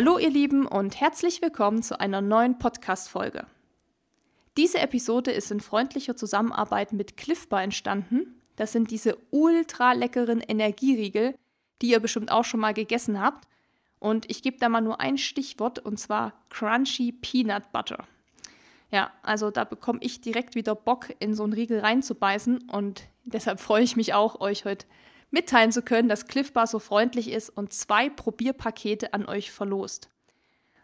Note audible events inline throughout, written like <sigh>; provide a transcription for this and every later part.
Hallo ihr Lieben und herzlich willkommen zu einer neuen Podcast-Folge. Diese Episode ist in freundlicher Zusammenarbeit mit Cliffbar entstanden. Das sind diese ultra leckeren Energieriegel, die ihr bestimmt auch schon mal gegessen habt. Und ich gebe da mal nur ein Stichwort und zwar Crunchy Peanut Butter. Ja, also da bekomme ich direkt wieder Bock, in so einen Riegel reinzubeißen und deshalb freue ich mich auch, euch heute mitteilen zu können, dass Cliff Bar so freundlich ist und zwei Probierpakete an euch verlost.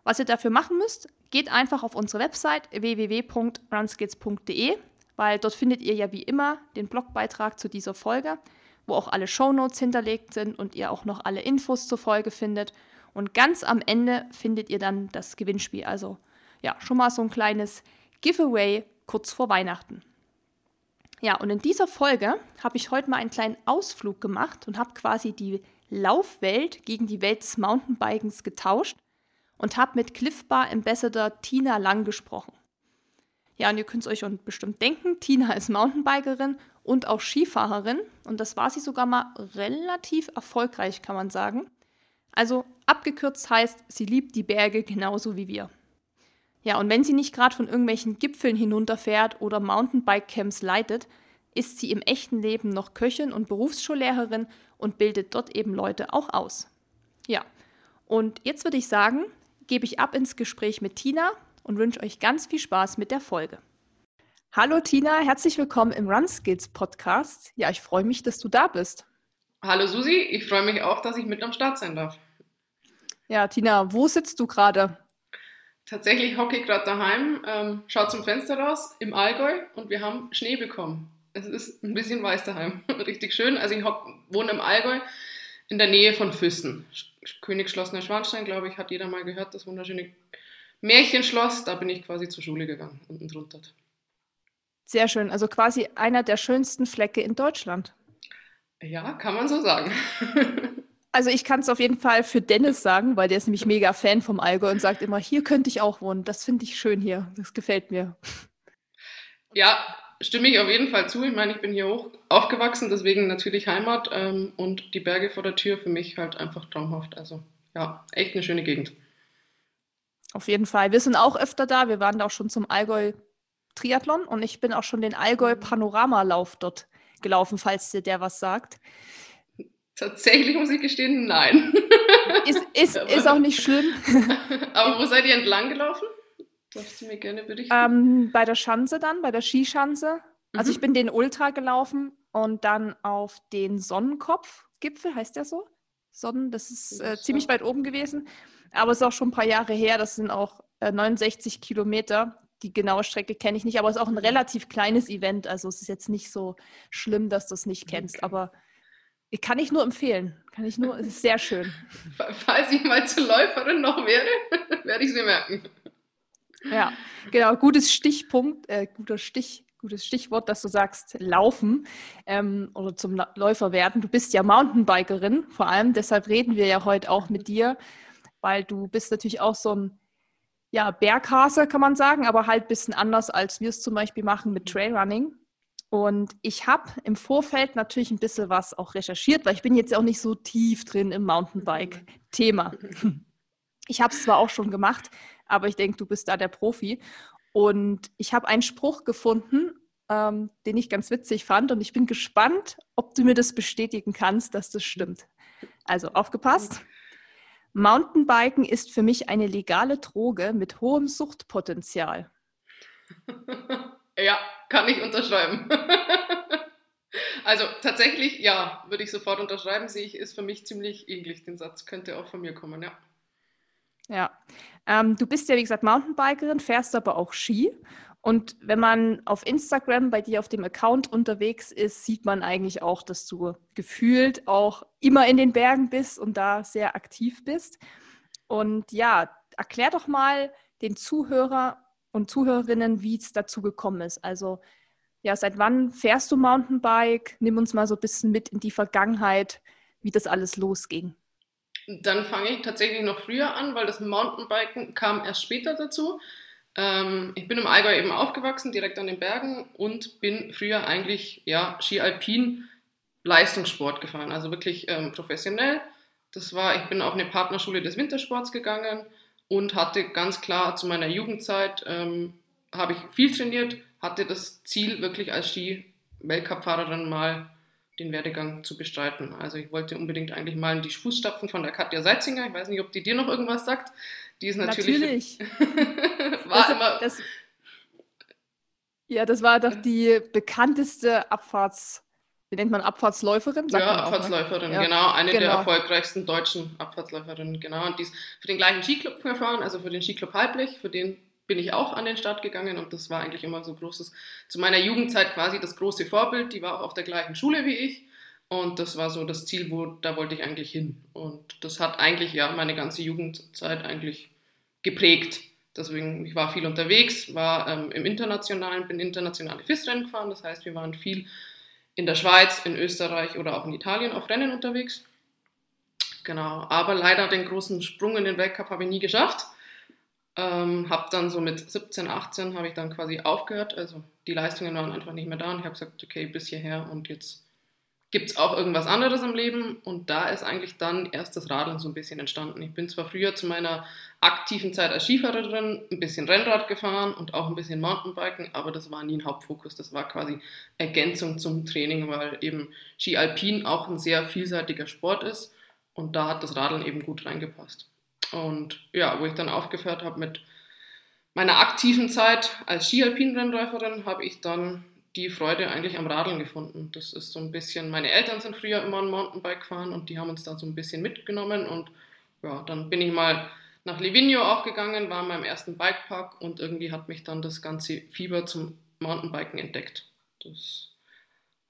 Was ihr dafür machen müsst, geht einfach auf unsere Website www.runskits.de, weil dort findet ihr ja wie immer den Blogbeitrag zu dieser Folge, wo auch alle Shownotes hinterlegt sind und ihr auch noch alle Infos zur Folge findet. Und ganz am Ende findet ihr dann das Gewinnspiel. Also ja, schon mal so ein kleines Giveaway kurz vor Weihnachten. Ja, und in dieser Folge habe ich heute mal einen kleinen Ausflug gemacht und habe quasi die Laufwelt gegen die Welt des Mountainbikens getauscht und habe mit Cliff Bar Ambassador Tina Lang gesprochen. Ja, und ihr könnt es euch bestimmt denken, Tina ist Mountainbikerin und auch Skifahrerin und das war sie sogar mal relativ erfolgreich, kann man sagen. Also abgekürzt heißt, sie liebt die Berge genauso wie wir. Ja, und wenn sie nicht gerade von irgendwelchen Gipfeln hinunterfährt oder Mountainbike-Camps leitet, ist sie im echten Leben noch Köchin und Berufsschullehrerin und bildet dort eben Leute auch aus. Ja, und jetzt würde ich sagen, gebe ich ab ins Gespräch mit Tina und wünsche euch ganz viel Spaß mit der Folge. Hallo Tina, herzlich willkommen im Run Skills Podcast. Ja, ich freue mich, dass du da bist. Hallo Susi, ich freue mich auch, dass ich mit am Start sein darf. Ja, Tina, wo sitzt du gerade? Tatsächlich hocke ich gerade daheim, ähm, schaue zum Fenster raus im Allgäu und wir haben Schnee bekommen. Es ist ein bisschen weiß daheim. <laughs> Richtig schön. Also ich hock, wohne im Allgäu in der Nähe von Füssen. Königsschloss Neuschwanstein, glaube ich, hat jeder mal gehört, das wunderschöne Märchenschloss. Da bin ich quasi zur Schule gegangen, unten drunter. Sehr schön. Also quasi einer der schönsten Flecke in Deutschland. Ja, kann man so sagen. <laughs> Also ich kann es auf jeden Fall für Dennis sagen, weil der ist nämlich mega Fan vom Allgäu und sagt immer, hier könnte ich auch wohnen. Das finde ich schön hier. Das gefällt mir. Ja, stimme ich auf jeden Fall zu. Ich meine, ich bin hier hoch aufgewachsen, deswegen natürlich Heimat ähm, und die Berge vor der Tür für mich halt einfach traumhaft. Also ja, echt eine schöne Gegend. Auf jeden Fall. Wir sind auch öfter da. Wir waren da auch schon zum Allgäu Triathlon und ich bin auch schon den Allgäu Panoramalauf dort gelaufen, falls dir der was sagt. Tatsächlich muss ich gestehen, nein. Ist, ist, <laughs> ist auch nicht schlimm. <laughs> Aber wo seid ihr entlang gelaufen? Darfst du mir gerne berichten? Ähm, bei der Schanze dann, bei der Skischanze. Also mhm. ich bin den Ultra gelaufen und dann auf den Sonnenkopfgipfel, heißt der so? Sonnen, das ist äh, ziemlich weit oben gewesen. Aber es ist auch schon ein paar Jahre her. Das sind auch äh, 69 Kilometer. Die genaue Strecke kenne ich nicht, aber es ist auch ein relativ kleines Event. Also es ist jetzt nicht so schlimm, dass du es nicht kennst. Okay. Aber kann ich nur empfehlen. Kann ich nur, es ist sehr schön. Falls ich mal zur Läuferin noch werde, <laughs> werde ich es mir merken. Ja, genau. Gutes Stichpunkt, äh, guter Stich, gutes Stichwort, dass du sagst, laufen ähm, oder zum Läufer werden. Du bist ja Mountainbikerin, vor allem. Deshalb reden wir ja heute auch mit dir, weil du bist natürlich auch so ein ja, Berghase, kann man sagen, aber halt ein bisschen anders, als wir es zum Beispiel machen mit Trailrunning. Und ich habe im Vorfeld natürlich ein bisschen was auch recherchiert, weil ich bin jetzt auch nicht so tief drin im Mountainbike-Thema. Ich habe es zwar auch schon gemacht, aber ich denke, du bist da der Profi. Und ich habe einen Spruch gefunden, ähm, den ich ganz witzig fand. Und ich bin gespannt, ob du mir das bestätigen kannst, dass das stimmt. Also aufgepasst. Mountainbiken ist für mich eine legale Droge mit hohem Suchtpotenzial. <laughs> Ja, kann ich unterschreiben. <laughs> also tatsächlich, ja, würde ich sofort unterschreiben, sehe ich, ist für mich ziemlich ähnlich. Den Satz könnte auch von mir kommen, ja. Ja, ähm, du bist ja wie gesagt Mountainbikerin, fährst aber auch Ski. Und wenn man auf Instagram bei dir auf dem Account unterwegs ist, sieht man eigentlich auch, dass du gefühlt auch immer in den Bergen bist und da sehr aktiv bist. Und ja, erklär doch mal den Zuhörer, und Zuhörerinnen, wie es dazu gekommen ist. Also ja, seit wann fährst du Mountainbike? Nimm uns mal so ein bisschen mit in die Vergangenheit, wie das alles losging. Dann fange ich tatsächlich noch früher an, weil das Mountainbiken kam erst später dazu. Ähm, ich bin im Allgäu eben aufgewachsen, direkt an den Bergen und bin früher eigentlich ja, Ski Alpin Leistungssport gefahren, also wirklich ähm, professionell Das war, ich bin auf eine Partnerschule des Wintersports gegangen und hatte ganz klar zu meiner Jugendzeit, ähm, habe ich viel trainiert, hatte das Ziel, wirklich als Ski-Weltcup-Fahrerin mal den Werdegang zu bestreiten. Also ich wollte unbedingt eigentlich mal in die Fußstapfen von der Katja Seitzinger. Ich weiß nicht, ob die dir noch irgendwas sagt. Die ist natürlich. Natürlich. <laughs> war das, immer. Das, ja, das war doch die bekannteste Abfahrts- wie nennt man Abfahrtsläuferin? Sagt ja, Abfahrtsläuferin, ja. genau. Eine genau. der erfolgreichsten deutschen Abfahrtsläuferinnen, genau. Und die ist für den gleichen Skiclub gefahren, also für den Skiclub Halblech, für den bin ich auch an den Start gegangen und das war eigentlich immer so großes, zu meiner Jugendzeit quasi das große Vorbild. Die war auch auf der gleichen Schule wie ich und das war so das Ziel, wo da wollte ich eigentlich hin. Und das hat eigentlich ja meine ganze Jugendzeit eigentlich geprägt. Deswegen, ich war viel unterwegs, war ähm, im Internationalen, bin internationale FIS-Rennen gefahren, das heißt, wir waren viel in der Schweiz, in Österreich oder auch in Italien auf Rennen unterwegs. Genau, aber leider den großen Sprung in den Weltcup habe ich nie geschafft. Ähm, habe dann so mit 17, 18 habe ich dann quasi aufgehört. Also die Leistungen waren einfach nicht mehr da und ich habe gesagt, okay, bis hierher und jetzt gibt es auch irgendwas anderes im Leben. Und da ist eigentlich dann erst das Radeln so ein bisschen entstanden. Ich bin zwar früher zu meiner aktiven Zeit als Skifahrerin ein bisschen Rennrad gefahren und auch ein bisschen Mountainbiken, aber das war nie ein Hauptfokus. Das war quasi Ergänzung zum Training, weil eben Ski Alpin auch ein sehr vielseitiger Sport ist und da hat das Radeln eben gut reingepasst. Und ja, wo ich dann aufgehört habe mit meiner aktiven Zeit als Ski-Alpin-Rennläuferin, habe ich dann die Freude eigentlich am Radeln gefunden. Das ist so ein bisschen, meine Eltern sind früher immer ein Mountainbike gefahren und die haben uns da so ein bisschen mitgenommen und ja, dann bin ich mal nach Livigno auch gegangen, war in meinem ersten Bikepark und irgendwie hat mich dann das ganze Fieber zum Mountainbiken entdeckt. Das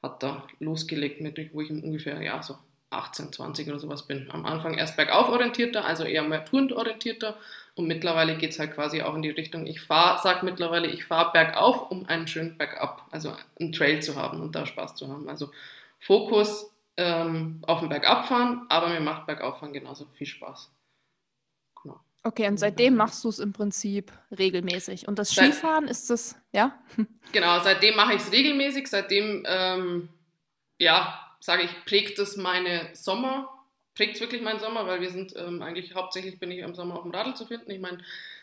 hat da losgelegt, mit, wo ich ungefähr, ja, so 18, 20 oder sowas bin. Am Anfang erst bergauf orientierter, also eher mehr orientierter und mittlerweile geht es halt quasi auch in die Richtung, ich fahre, sag mittlerweile, ich fahre bergauf, um einen schönen Bergab, also einen Trail zu haben und da Spaß zu haben. Also Fokus ähm, auf dem Bergabfahren, aber mir macht Bergauffahren genauso viel Spaß. Genau. Okay, und seitdem machst du es im Prinzip regelmäßig. Und das Skifahren ist das, ja? <laughs> Genau, seitdem mache ich es regelmäßig, seitdem, ähm, ja, sage ich, prägt es meine Sommer, prägt es wirklich meinen Sommer, weil wir sind ähm, eigentlich hauptsächlich bin ich im Sommer auf dem Radl zu finden. Ich meine,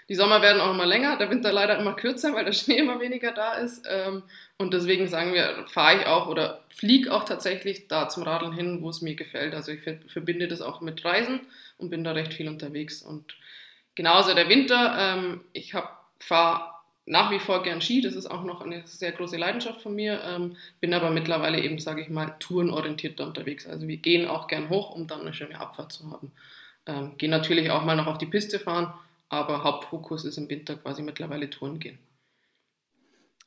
die Sommer werden auch immer länger, der Winter leider immer kürzer, weil der <laughs> Schnee immer weniger da ist. Ähm, und deswegen sagen wir, fahre ich auch oder fliege auch tatsächlich da zum Radeln hin, wo es mir gefällt. Also ich verbinde das auch mit Reisen und bin da recht viel unterwegs. Und genauso der Winter, ähm, ich fahre nach wie vor gern Ski, das ist auch noch eine sehr große Leidenschaft von mir, ähm, bin aber mittlerweile eben, sage ich mal, tourenorientierter unterwegs. Also wir gehen auch gern hoch, um dann eine schöne Abfahrt zu haben. Ähm, gehen natürlich auch mal noch auf die Piste fahren, aber Hauptfokus ist im Winter quasi mittlerweile Touren gehen.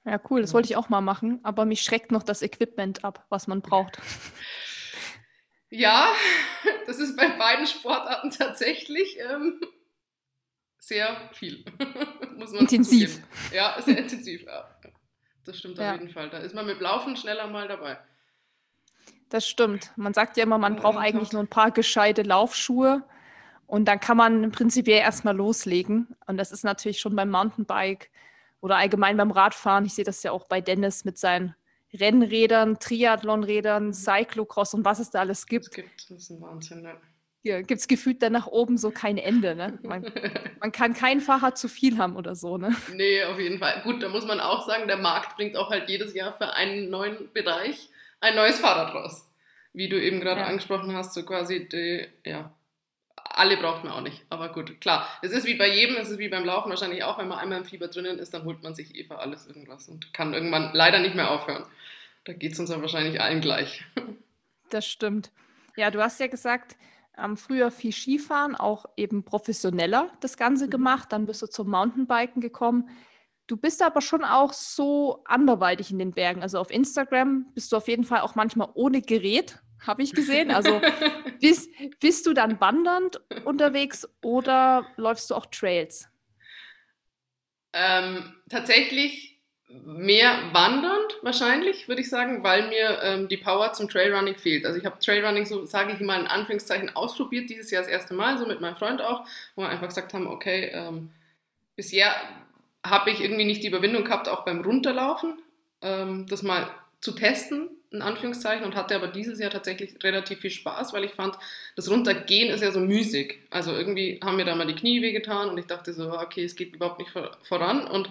Ja, cool, das wollte ich auch mal machen, aber mich schreckt noch das Equipment ab, was man braucht. Ja, <laughs> das ist bei beiden Sportarten tatsächlich ähm, sehr viel. <laughs> Muss man intensiv. Zugeben. Ja, sehr intensiv, ja. Das stimmt ja. auf jeden Fall. Da ist man mit Laufen schneller mal dabei. Das stimmt. Man sagt ja immer, man braucht eigentlich nur ein paar gescheite Laufschuhe und dann kann man im Prinzip ja erstmal loslegen. Und das ist natürlich schon beim Mountainbike oder allgemein beim Radfahren. Ich sehe das ja auch bei Dennis mit seinen Rennrädern, Triathlonrädern, Cyclocross und was es da alles gibt. Das gibt das ist ein Wahnsinn, ne? Hier gibt es gefühlt dann nach oben so kein Ende. Ne? Man, <laughs> man, kann kein Fahrrad zu viel haben oder so. Ne? Nee, auf jeden Fall. Gut, da muss man auch sagen, der Markt bringt auch halt jedes Jahr für einen neuen Bereich ein neues Fahrrad raus. Wie du eben gerade ja. angesprochen hast, so quasi, die, ja, alle braucht man auch nicht. Aber gut, klar. Es ist wie bei jedem, es ist wie beim Laufen wahrscheinlich auch, wenn man einmal im Fieber drinnen ist, dann holt man sich eh für alles irgendwas und kann irgendwann leider nicht mehr aufhören. Da geht es uns ja wahrscheinlich allen gleich. Das stimmt. Ja, du hast ja gesagt, ähm, früher viel Skifahren, auch eben professioneller das Ganze mhm. gemacht. Dann bist du zum Mountainbiken gekommen. Du bist aber schon auch so anderweitig in den Bergen. Also auf Instagram bist du auf jeden Fall auch manchmal ohne Gerät, habe ich gesehen. Also <laughs> bist, bist du dann wandernd unterwegs oder läufst du auch Trails? Ähm, tatsächlich mehr wandernd wahrscheinlich, würde ich sagen, weil mir ähm, die Power zum Trailrunning fehlt. Also ich habe Trailrunning, so sage ich mal in Anführungszeichen, ausprobiert, dieses Jahr das erste Mal, so mit meinem Freund auch, wo wir einfach gesagt haben, okay, ähm, bisher habe ich irgendwie nicht die Überwindung gehabt, auch beim Runterlaufen, ähm, das mal zu testen, in Anführungszeichen, und hatte aber dieses Jahr tatsächlich relativ viel Spaß, weil ich fand, das Runtergehen ist ja so müßig. Also irgendwie haben mir da mal die Knie wehgetan und ich dachte so, okay, es geht überhaupt nicht voran. Und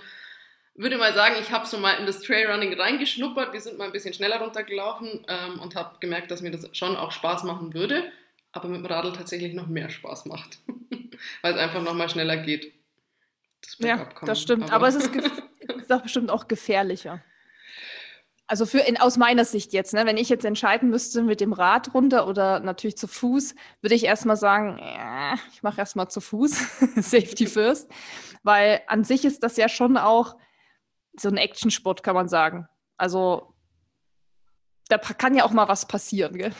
würde mal sagen, ich habe so mal in das Trailrunning reingeschnuppert. Wir sind mal ein bisschen schneller runtergelaufen ähm, und habe gemerkt, dass mir das schon auch Spaß machen würde, aber mit dem Radl tatsächlich noch mehr Spaß macht, <laughs> weil es einfach noch mal schneller geht. Das ja, das stimmt. Aber, aber es ist, <laughs> ist doch bestimmt auch gefährlicher. Also für in, aus meiner Sicht jetzt, ne, wenn ich jetzt entscheiden müsste mit dem Rad runter oder natürlich zu Fuß, würde ich erstmal sagen, äh, ich mache erstmal zu Fuß, <laughs> Safety first, weil an sich ist das ja schon auch so ein Actionsport, kann man sagen. Also da kann ja auch mal was passieren, gell?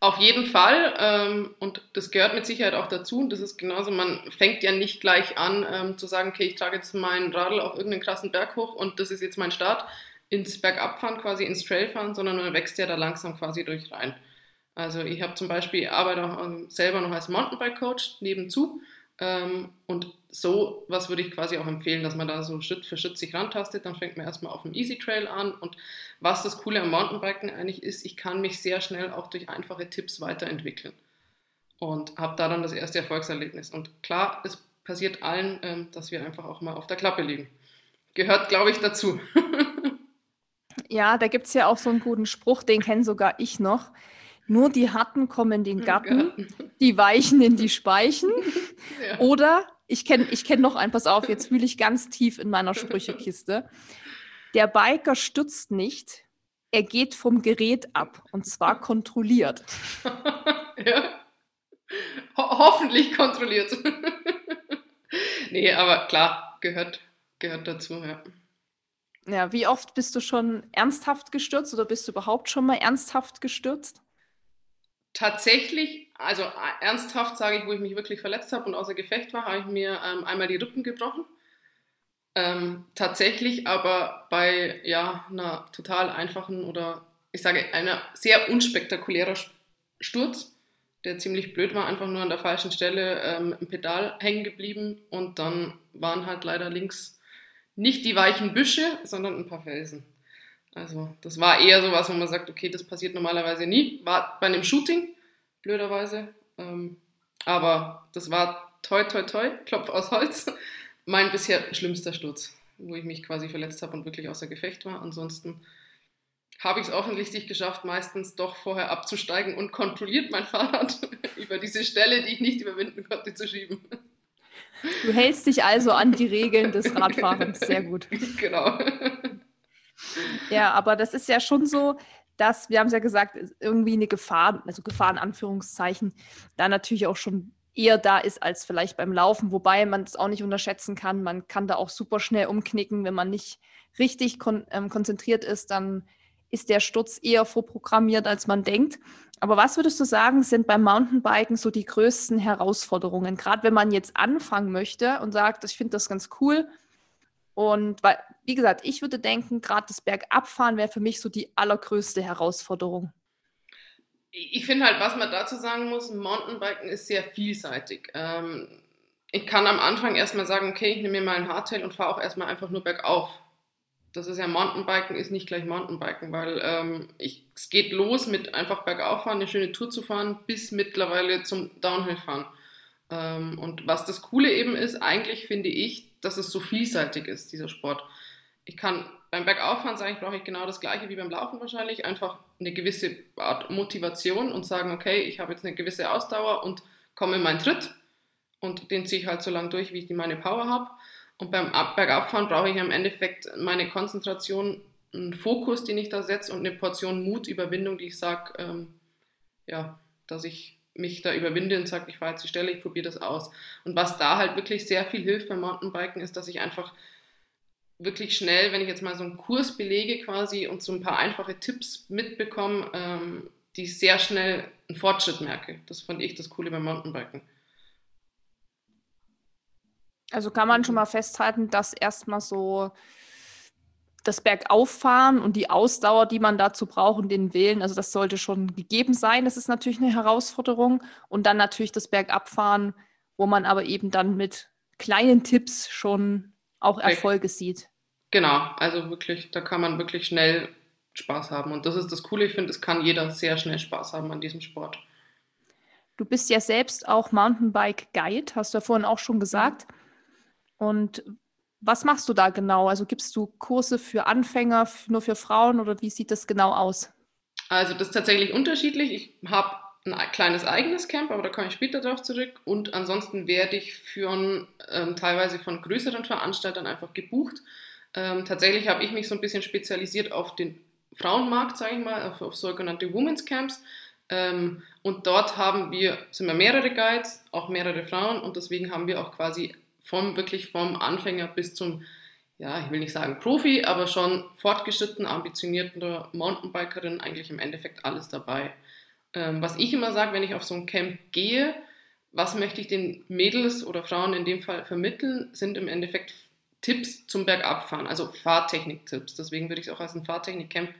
Auf jeden Fall. Ähm, und das gehört mit Sicherheit auch dazu. Und das ist genauso, man fängt ja nicht gleich an ähm, zu sagen, okay, ich trage jetzt meinen Radl auf irgendeinen krassen Berg hoch und das ist jetzt mein Start ins Bergabfahren, quasi ins Trailfahren, sondern man wächst ja da langsam quasi durch rein. Also ich habe zum Beispiel, arbeite auch ähm, selber noch als Mountainbike-Coach nebenzu und so was würde ich quasi auch empfehlen, dass man da so Schritt für Schritt sich rantastet. Dann fängt man erstmal auf dem Easy Trail an. Und was das Coole am Mountainbiken eigentlich ist, ich kann mich sehr schnell auch durch einfache Tipps weiterentwickeln. Und habe da dann das erste Erfolgserlebnis. Und klar, es passiert allen, ähm, dass wir einfach auch mal auf der Klappe liegen. Gehört, glaube ich, dazu. <laughs> ja, da gibt es ja auch so einen guten Spruch, den kenne sogar ich noch. Nur die Harten kommen in den Garten, die Weichen in die Speichen. <laughs> Ja. Oder, ich kenne ich kenn noch ein, pass auf, jetzt fühle ich ganz tief in meiner Sprüchekiste. Der Biker stürzt nicht, er geht vom Gerät ab und zwar <laughs> kontrolliert. <laughs> ja. Ho hoffentlich kontrolliert. nee, aber klar, gehört, gehört dazu, ja. Ja, wie oft bist du schon ernsthaft gestürzt oder bist du überhaupt schon mal ernsthaft gestürzt? Tatsächlich, also äh, ernsthaft sage ich, wo ich mich wirklich verletzt habe und außer Gefecht war, habe ich mir ähm, einmal die Rippen gebrochen. Ähm, tatsächlich aber bei ja, einer total einfachen oder ich sage einer sehr unspektakulärer Sturz, der ziemlich blöd war, einfach nur an der falschen Stelle ähm, im Pedal hängen geblieben und dann waren halt leider links nicht die weichen Büsche, sondern ein paar Felsen. Also das war eher so was, wo man sagt, okay, das passiert normalerweise nie. War bei einem Shooting, blöderweise. Ähm, aber das war toi, toi, toi, Klopf aus Holz. Mein bisher schlimmster Sturz, wo ich mich quasi verletzt habe und wirklich außer Gefecht war. Ansonsten habe ich es offensichtlich geschafft, meistens doch vorher abzusteigen und kontrolliert mein Fahrrad <laughs> über diese Stelle, die ich nicht überwinden konnte, zu schieben. Du hältst dich also an die Regeln des Radfahrens. Sehr gut. <laughs> Genau. Ja, aber das ist ja schon so, dass, wir haben es ja gesagt, irgendwie eine Gefahr, also Gefahr in Anführungszeichen, da natürlich auch schon eher da ist als vielleicht beim Laufen, wobei man es auch nicht unterschätzen kann. Man kann da auch super schnell umknicken, wenn man nicht richtig kon ähm, konzentriert ist, dann ist der Sturz eher vorprogrammiert, als man denkt. Aber was würdest du sagen, sind beim Mountainbiken so die größten Herausforderungen? Gerade wenn man jetzt anfangen möchte und sagt, ich finde das ganz cool, und weil, wie gesagt, ich würde denken, gerade das Bergabfahren wäre für mich so die allergrößte Herausforderung. Ich finde halt, was man dazu sagen muss, Mountainbiken ist sehr vielseitig. Ähm, ich kann am Anfang erstmal sagen, okay, ich nehme mir mal ein Hardtail und fahre auch erstmal einfach nur bergauf. Das ist ja Mountainbiken, ist nicht gleich Mountainbiken, weil ähm, ich, es geht los mit einfach bergauf fahren, eine schöne Tour zu fahren, bis mittlerweile zum Downhill fahren. Ähm, und was das Coole eben ist, eigentlich finde ich, dass es so vielseitig ist, dieser Sport. Ich kann beim Bergauffahren sagen, ich brauche ich genau das gleiche wie beim Laufen wahrscheinlich, einfach eine gewisse Art Motivation und sagen, okay, ich habe jetzt eine gewisse Ausdauer und komme in meinen Tritt und den ziehe ich halt so lange durch, wie ich meine Power habe. Und beim Bergabfahren brauche ich im Endeffekt meine Konzentration, einen Fokus, den ich da setze und eine Portion Mut, Überwindung, die ich sage, ähm, ja, dass ich mich da überwinde und sage, ich fahre jetzt die Stelle, ich probiere das aus. Und was da halt wirklich sehr viel hilft beim Mountainbiken, ist, dass ich einfach wirklich schnell, wenn ich jetzt mal so einen Kurs belege quasi und so ein paar einfache Tipps mitbekomme, ähm, die sehr schnell einen Fortschritt merke. Das fand ich das Coole beim Mountainbiken. Also kann man schon mal festhalten, dass erstmal so das Bergauffahren und die Ausdauer, die man dazu braucht und den Willen, also das sollte schon gegeben sein. Das ist natürlich eine Herausforderung. Und dann natürlich das Bergabfahren, wo man aber eben dann mit kleinen Tipps schon auch Erfolge sieht. Genau, also wirklich, da kann man wirklich schnell Spaß haben. Und das ist das Coole. Ich finde, es kann jeder sehr schnell Spaß haben an diesem Sport. Du bist ja selbst auch Mountainbike-Guide, hast du ja vorhin auch schon gesagt. Und was machst du da genau? Also gibst du Kurse für Anfänger, nur für Frauen oder wie sieht das genau aus? Also das ist tatsächlich unterschiedlich. Ich habe ein kleines eigenes Camp, aber da komme ich später darauf zurück. Und ansonsten werde ich für ähm, teilweise von größeren Veranstaltern einfach gebucht. Ähm, tatsächlich habe ich mich so ein bisschen spezialisiert auf den Frauenmarkt, sage ich mal, auf, auf sogenannte Women's Camps. Ähm, und dort haben wir, sind wir mehrere Guides, auch mehrere Frauen und deswegen haben wir auch quasi vom wirklich vom Anfänger bis zum, ja, ich will nicht sagen Profi, aber schon fortgeschritten, ambitionierten Mountainbikerin eigentlich im Endeffekt alles dabei. Ähm, was ich immer sage, wenn ich auf so ein Camp gehe, was möchte ich den Mädels oder Frauen in dem Fall vermitteln, sind im Endeffekt Tipps zum Bergabfahren, also Fahrtechnik-Tipps. Deswegen würde ich es auch als ein Fahrtechnik-Camp,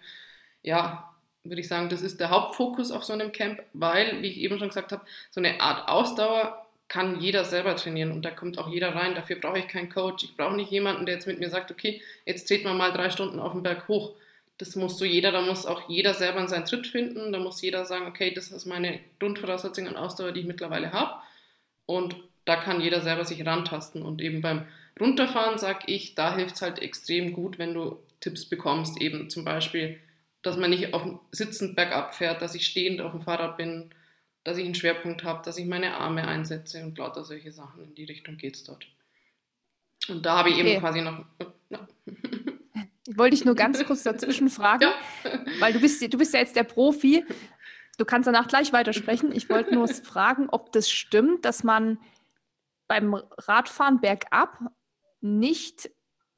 ja, würde ich sagen, das ist der Hauptfokus auf so einem Camp, weil, wie ich eben schon gesagt habe, so eine Art Ausdauer kann jeder selber trainieren und da kommt auch jeder rein. Dafür brauche ich keinen Coach. Ich brauche nicht jemanden, der jetzt mit mir sagt, okay, jetzt treten wir mal drei Stunden auf den Berg hoch. Das muss so jeder, da muss auch jeder selber in seinen Tritt finden. Da muss jeder sagen, okay, das ist meine Grundvoraussetzung an Ausdauer, die ich mittlerweile habe. Und da kann jeder selber sich rantasten. Und eben beim Runterfahren sage ich, da hilft es halt extrem gut, wenn du Tipps bekommst, eben zum Beispiel, dass man nicht auf sitzend bergab fährt, dass ich stehend auf dem Fahrrad bin, dass ich einen Schwerpunkt habe, dass ich meine Arme einsetze und lauter solche Sachen. In die Richtung geht es dort. Und da habe ich okay. eben quasi noch. Ja. Wollte ich nur ganz kurz <laughs> dazwischen fragen, ja. weil du bist, du bist ja jetzt der Profi. Du kannst danach gleich weitersprechen. Ich wollte nur <laughs> fragen, ob das stimmt, dass man beim Radfahren bergab nicht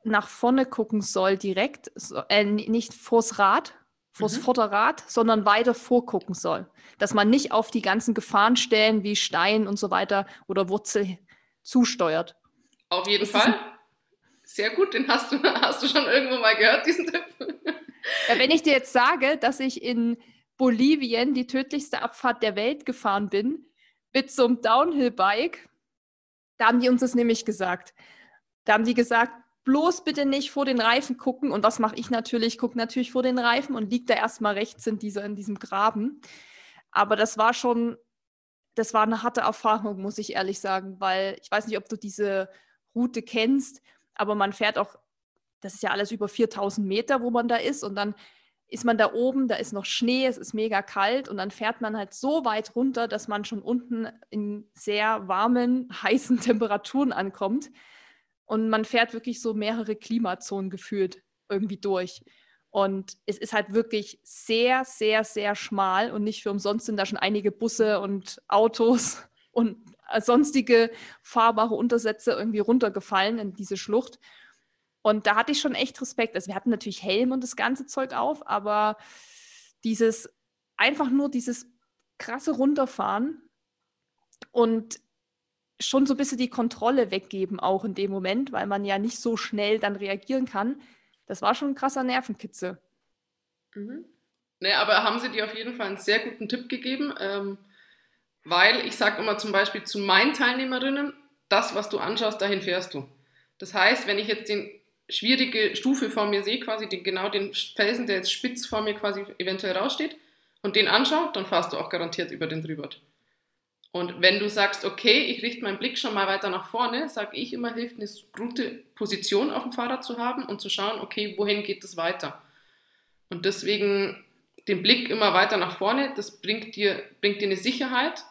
nach vorne gucken soll direkt, äh, nicht vors Rad, vors mhm. Vorderrad, sondern weiter vorgucken soll. Dass man nicht auf die ganzen Gefahrenstellen wie Stein und so weiter oder Wurzel zusteuert. Auf jeden Ist Fall. Sehr gut, den hast du, <laughs> hast du schon irgendwo mal gehört, diesen Tipp. Ja, wenn ich dir jetzt sage, dass ich in Bolivien die tödlichste Abfahrt der Welt gefahren bin, mit so einem Downhill-Bike, da haben die uns das nämlich gesagt. Da haben die gesagt, bloß bitte nicht vor den Reifen gucken. Und was mache ich natürlich? Ich gucke natürlich vor den Reifen und liegt da erstmal rechts in, dieser, in diesem Graben. Aber das war schon, das war eine harte Erfahrung, muss ich ehrlich sagen, weil ich weiß nicht, ob du diese Route kennst, aber man fährt auch, das ist ja alles über 4000 Meter, wo man da ist und dann ist man da oben, da ist noch Schnee, es ist mega kalt und dann fährt man halt so weit runter, dass man schon unten in sehr warmen, <laughs> heißen Temperaturen ankommt. Und man fährt wirklich so mehrere Klimazonen gefühlt irgendwie durch. Und es ist halt wirklich sehr, sehr, sehr schmal und nicht für umsonst sind da schon einige Busse und Autos <laughs> und sonstige fahrbare Untersätze irgendwie runtergefallen in diese Schlucht. Und da hatte ich schon echt Respekt. Also wir hatten natürlich Helm und das ganze Zeug auf, aber dieses einfach nur dieses krasse Runterfahren und schon so ein bisschen die Kontrolle weggeben, auch in dem Moment, weil man ja nicht so schnell dann reagieren kann. Das war schon ein krasser Nervenkitzel. Mhm. Nee, aber haben sie dir auf jeden Fall einen sehr guten Tipp gegeben, ähm, weil ich sage immer zum Beispiel zu meinen Teilnehmerinnen, das, was du anschaust, dahin fährst du. Das heißt, wenn ich jetzt den schwierige Stufe vor mir sehe, quasi den, genau den Felsen, der jetzt spitz vor mir quasi eventuell raussteht, und den anschaue, dann fahrst du auch garantiert über den drüber. Und wenn du sagst, okay, ich richte meinen Blick schon mal weiter nach vorne, sage ich immer, hilft eine gute Position auf dem Fahrrad zu haben und zu schauen, okay, wohin geht es weiter? Und deswegen den Blick immer weiter nach vorne, das bringt dir, bringt dir eine Sicherheit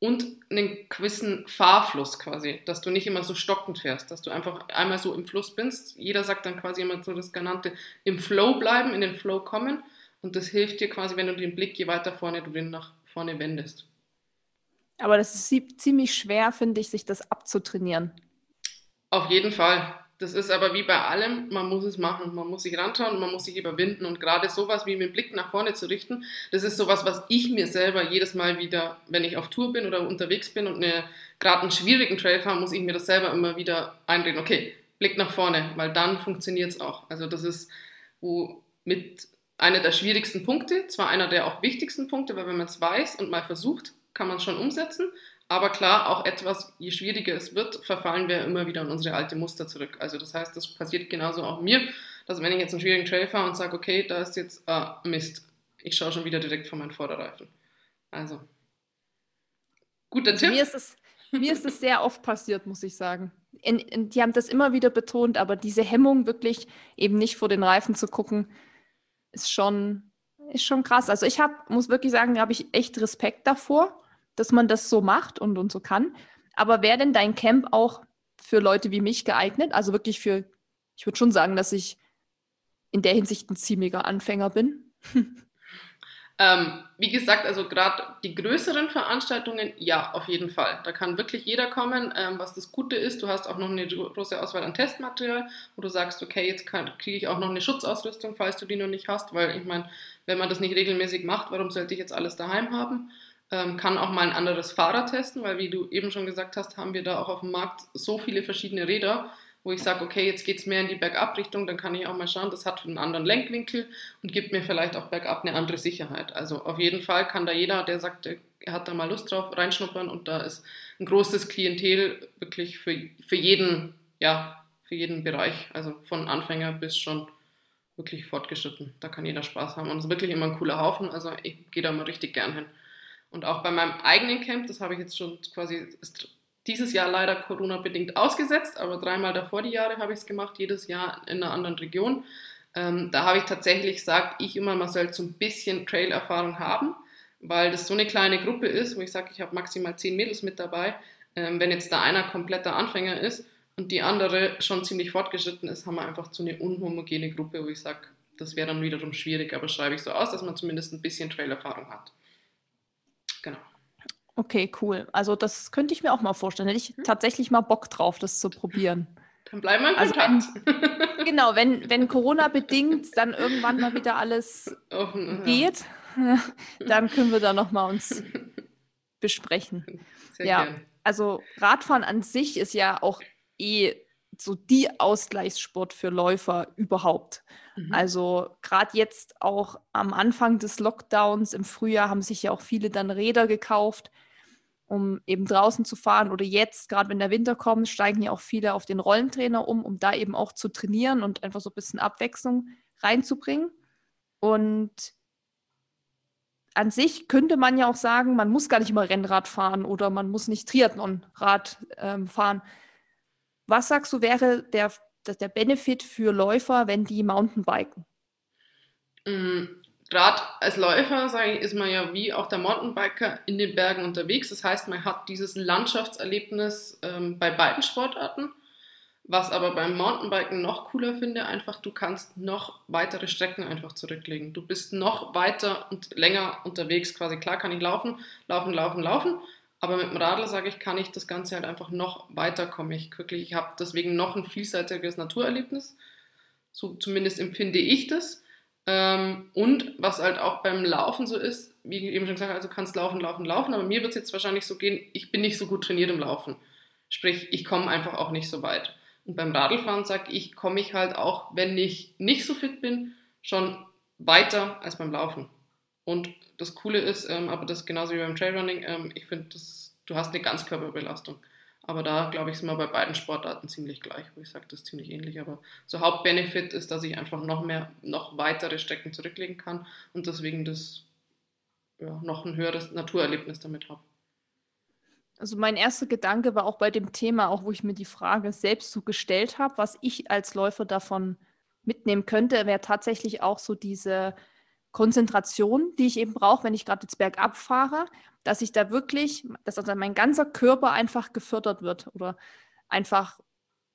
und einen gewissen Fahrfluss quasi, dass du nicht immer so stockend fährst, dass du einfach einmal so im Fluss bist. Jeder sagt dann quasi immer so das genannte im Flow bleiben, in den Flow kommen und das hilft dir quasi, wenn du den Blick je weiter vorne du den nach vorne wendest. Aber das ist ziemlich schwer, finde ich, sich das abzutrainieren. Auf jeden Fall. Das ist aber wie bei allem, man muss es machen. Man muss sich ranschauen und man muss sich überwinden. Und gerade sowas wie mit dem Blick nach vorne zu richten, das ist sowas, was ich mir selber jedes Mal wieder, wenn ich auf Tour bin oder unterwegs bin und gerade einen schwierigen Trail fahre, muss ich mir das selber immer wieder einreden. Okay, Blick nach vorne, weil dann funktioniert es auch. Also das ist wo mit einer der schwierigsten Punkte, zwar einer der auch wichtigsten Punkte, weil wenn man es weiß und mal versucht, kann man schon umsetzen. Aber klar, auch etwas, je schwieriger es wird, verfallen wir immer wieder in unsere alte Muster zurück. Also das heißt, das passiert genauso auch mir. dass wenn ich jetzt einen schwierigen Trail fahre und sage, okay, da ist jetzt ah, Mist, ich schaue schon wieder direkt von meinen Vorderreifen. Also, guter also Tipp. Mir ist, es, mir ist es sehr oft passiert, muss ich sagen. In, in, die haben das immer wieder betont, aber diese Hemmung, wirklich eben nicht vor den Reifen zu gucken, ist schon, ist schon krass. Also ich hab, muss wirklich sagen, da habe ich echt Respekt davor, dass man das so macht und, und so kann. Aber wäre denn dein Camp auch für Leute wie mich geeignet? Also wirklich für, ich würde schon sagen, dass ich in der Hinsicht ein ziemlicher Anfänger bin. <laughs> ähm, wie gesagt, also gerade die größeren Veranstaltungen, ja, auf jeden Fall. Da kann wirklich jeder kommen. Ähm, was das Gute ist, du hast auch noch eine große Auswahl an Testmaterial, wo du sagst, okay, jetzt kriege ich auch noch eine Schutzausrüstung, falls du die noch nicht hast, weil ich meine, wenn man das nicht regelmäßig macht, warum sollte ich jetzt alles daheim haben? ähm, kann auch mal ein anderes Fahrrad testen, weil wie du eben schon gesagt hast, haben wir da auch auf dem Markt so viele verschiedene Räder, wo ich sage, okay, jetzt geht es mehr in die Bergab-Richtung, dann kann ich auch mal schauen, das hat einen anderen Lenkwinkel und gibt mir vielleicht auch bergab eine andere Sicherheit. Also auf jeden Fall kann da jeder, der sagt, er hat da mal Lust drauf, reinschnuppern und da ist ein großes Klientel wirklich für, für jeden, ja, für jeden Bereich, also von Anfänger bis schon wirklich fortgeschritten. Da kann jeder Spaß haben und es ist wirklich immer ein cooler Haufen, also ich gehe da mal richtig gern hin. Und auch bei meinem eigenen Camp, das habe ich jetzt schon quasi dieses Jahr leider Corona-bedingt ausgesetzt, aber dreimal davor die Jahre habe ich es gemacht, jedes Jahr in einer anderen Region. Ähm, da habe ich tatsächlich, sage ich immer, man soll so ein bisschen Trail-Erfahrung haben, weil das so eine kleine Gruppe ist, wo ich sage, ich habe maximal zehn Mädels mit dabei. Ähm, wenn jetzt da einer kompletter Anfänger ist und die andere schon ziemlich fortgeschritten ist, haben wir einfach so eine unhomogene Gruppe, wo ich sage, das wäre dann wiederum schwierig, aber schreibe ich so aus, dass man zumindest ein bisschen Trail-Erfahrung hat. Genau. Okay, cool. Also das könnte ich mir auch mal vorstellen. Hätte ich hm? tatsächlich mal Bock drauf, das zu probieren. Dann bleiben wir in also Kontakt. Wenn, genau, wenn, wenn Corona bedingt dann irgendwann mal wieder alles <laughs> geht, ja. <laughs> dann können wir da nochmal uns besprechen. Sehr ja, gern. also Radfahren an sich ist ja auch eh so die Ausgleichssport für Läufer überhaupt. Mhm. Also gerade jetzt auch am Anfang des Lockdowns im Frühjahr haben sich ja auch viele dann Räder gekauft, um eben draußen zu fahren. Oder jetzt, gerade wenn der Winter kommt, steigen ja auch viele auf den Rollentrainer um, um da eben auch zu trainieren und einfach so ein bisschen Abwechslung reinzubringen. Und an sich könnte man ja auch sagen, man muss gar nicht immer Rennrad fahren oder man muss nicht Triathlonrad ähm, fahren. Was sagst du, wäre der, der Benefit für Läufer, wenn die Mountainbiken? Mhm. Gerade als Läufer, sage ich, ist man ja wie auch der Mountainbiker in den Bergen unterwegs. Das heißt, man hat dieses Landschaftserlebnis ähm, bei beiden Sportarten. Was aber beim Mountainbiken noch cooler finde, einfach, du kannst noch weitere Strecken einfach zurücklegen. Du bist noch weiter und länger unterwegs quasi. Klar kann ich laufen, laufen, laufen, laufen, aber mit dem Radl, sage ich, kann ich das Ganze halt einfach noch weiterkommen. Ich wirklich, ich habe deswegen noch ein vielseitiges Naturerlebnis. So zumindest empfinde ich das. Ähm, und was halt auch beim Laufen so ist, wie eben schon gesagt also kannst laufen, laufen, laufen, aber mir wird es jetzt wahrscheinlich so gehen, ich bin nicht so gut trainiert im Laufen. Sprich, ich komme einfach auch nicht so weit. Und beim Radlfahren sage ich, komme ich halt auch, wenn ich nicht so fit bin, schon weiter als beim Laufen. Und das Coole ist, ähm, aber das genauso wie beim Trailrunning, ähm, ich finde, du hast eine Ganzkörperbelastung. Aber da, glaube ich, sind wir bei beiden Sportarten ziemlich gleich, wo ich sage, das ist ziemlich ähnlich. Aber so Hauptbenefit ist, dass ich einfach noch mehr, noch weitere Strecken zurücklegen kann und deswegen das ja, noch ein höheres Naturerlebnis damit habe. Also mein erster Gedanke war auch bei dem Thema, auch wo ich mir die Frage selbst so gestellt habe, was ich als Läufer davon mitnehmen könnte, wäre tatsächlich auch so diese Konzentration, die ich eben brauche, wenn ich gerade jetzt bergab fahre, dass ich da wirklich, dass also mein ganzer Körper einfach gefördert wird oder einfach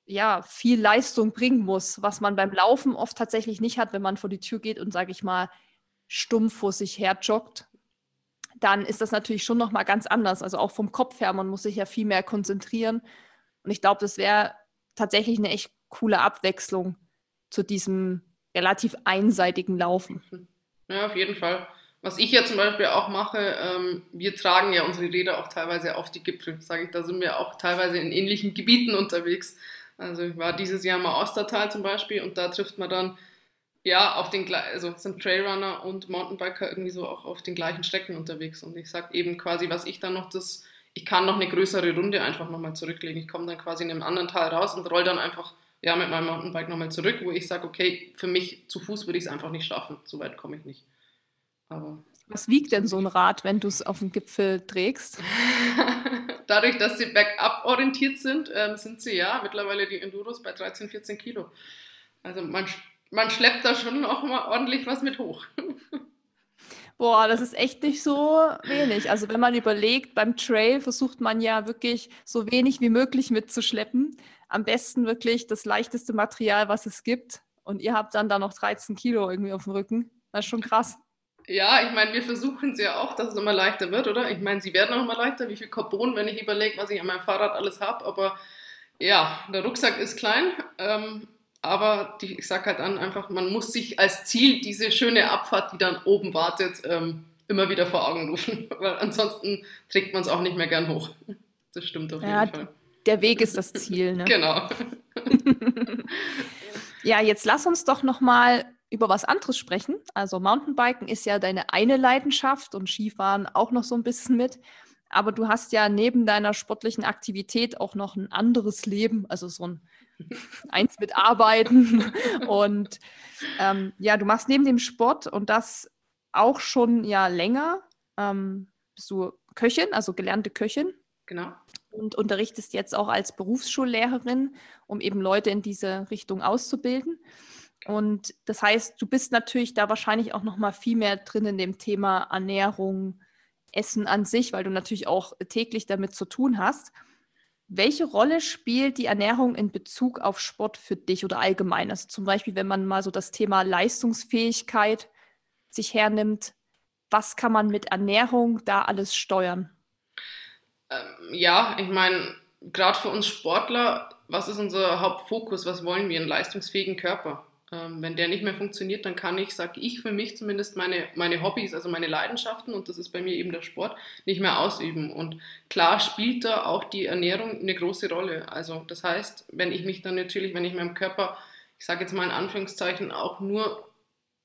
ja viel Leistung bringen muss, was man beim Laufen oft tatsächlich nicht hat, wenn man vor die Tür geht und sage ich mal stumpf vor sich her joggt, dann ist das natürlich schon noch mal ganz anders. Also auch vom Kopf her, man muss sich ja viel mehr konzentrieren und ich glaube, das wäre tatsächlich eine echt coole Abwechslung zu diesem relativ einseitigen Laufen. <laughs> Ja, auf jeden Fall. Was ich ja zum Beispiel auch mache, ähm, wir tragen ja unsere Räder auch teilweise auf die Gipfel, sage ich. Da sind wir auch teilweise in ähnlichen Gebieten unterwegs. Also ich war dieses Jahr mal Ostertal zum Beispiel und da trifft man dann ja auf den also sind Trailrunner und Mountainbiker irgendwie so auch auf den gleichen Strecken unterwegs. Und ich sage eben quasi, was ich dann noch das, ich kann noch eine größere Runde einfach nochmal zurücklegen. Ich komme dann quasi in einem anderen Tal raus und roll dann einfach ja, mit meinem Mountainbike nochmal zurück, wo ich sage, okay, für mich zu Fuß würde ich es einfach nicht schaffen. So weit komme ich nicht. Aber Was wiegt denn so ein Rad, wenn du es auf den Gipfel trägst? <laughs> Dadurch, dass sie bergab orientiert sind, ähm, sind sie ja mittlerweile die Enduros bei 13, 14 Kilo. Also man, man schleppt da schon auch mal ordentlich was mit hoch. <laughs> Boah, das ist echt nicht so wenig. Also wenn man überlegt, beim Trail versucht man ja wirklich so wenig wie möglich mitzuschleppen. Am besten wirklich das leichteste Material, was es gibt. Und ihr habt dann da noch 13 Kilo irgendwie auf dem Rücken. Das ist schon krass. Ja, ich meine, wir versuchen es ja auch, dass es immer leichter wird, oder? Ich meine, sie werden auch immer leichter. Wie viel Carbon, wenn ich überlege, was ich an meinem Fahrrad alles habe. Aber ja, der Rucksack ist klein. Ähm, aber die, ich sage halt dann einfach, man muss sich als Ziel diese schöne Abfahrt, die dann oben wartet, ähm, immer wieder vor Augen rufen, <laughs> weil ansonsten trägt man es auch nicht mehr gern hoch. Das stimmt auf jeden ja, Fall. Der Weg ist das Ziel, ne? genau. <laughs> ja, jetzt lass uns doch noch mal über was anderes sprechen. Also Mountainbiken ist ja deine eine Leidenschaft und Skifahren auch noch so ein bisschen mit. Aber du hast ja neben deiner sportlichen Aktivität auch noch ein anderes Leben, also so ein eins mit Arbeiten. <laughs> Und ähm, ja, du machst neben dem Sport und das auch schon ja länger. Ähm, bist du Köchin, also gelernte Köchin. Genau. Und unterrichtest jetzt auch als Berufsschullehrerin, um eben Leute in diese Richtung auszubilden. Und das heißt, du bist natürlich da wahrscheinlich auch noch mal viel mehr drin in dem Thema Ernährung, Essen an sich, weil du natürlich auch täglich damit zu tun hast. Welche Rolle spielt die Ernährung in Bezug auf Sport für dich oder allgemein? Also zum Beispiel, wenn man mal so das Thema Leistungsfähigkeit sich hernimmt, was kann man mit Ernährung da alles steuern? Ähm, ja, ich meine, gerade für uns Sportler, was ist unser Hauptfokus? Was wollen wir? Einen leistungsfähigen Körper. Ähm, wenn der nicht mehr funktioniert, dann kann ich, sage ich für mich zumindest, meine, meine Hobbys, also meine Leidenschaften, und das ist bei mir eben der Sport, nicht mehr ausüben. Und klar spielt da auch die Ernährung eine große Rolle. Also das heißt, wenn ich mich dann natürlich, wenn ich meinem Körper, ich sage jetzt mal in Anführungszeichen, auch nur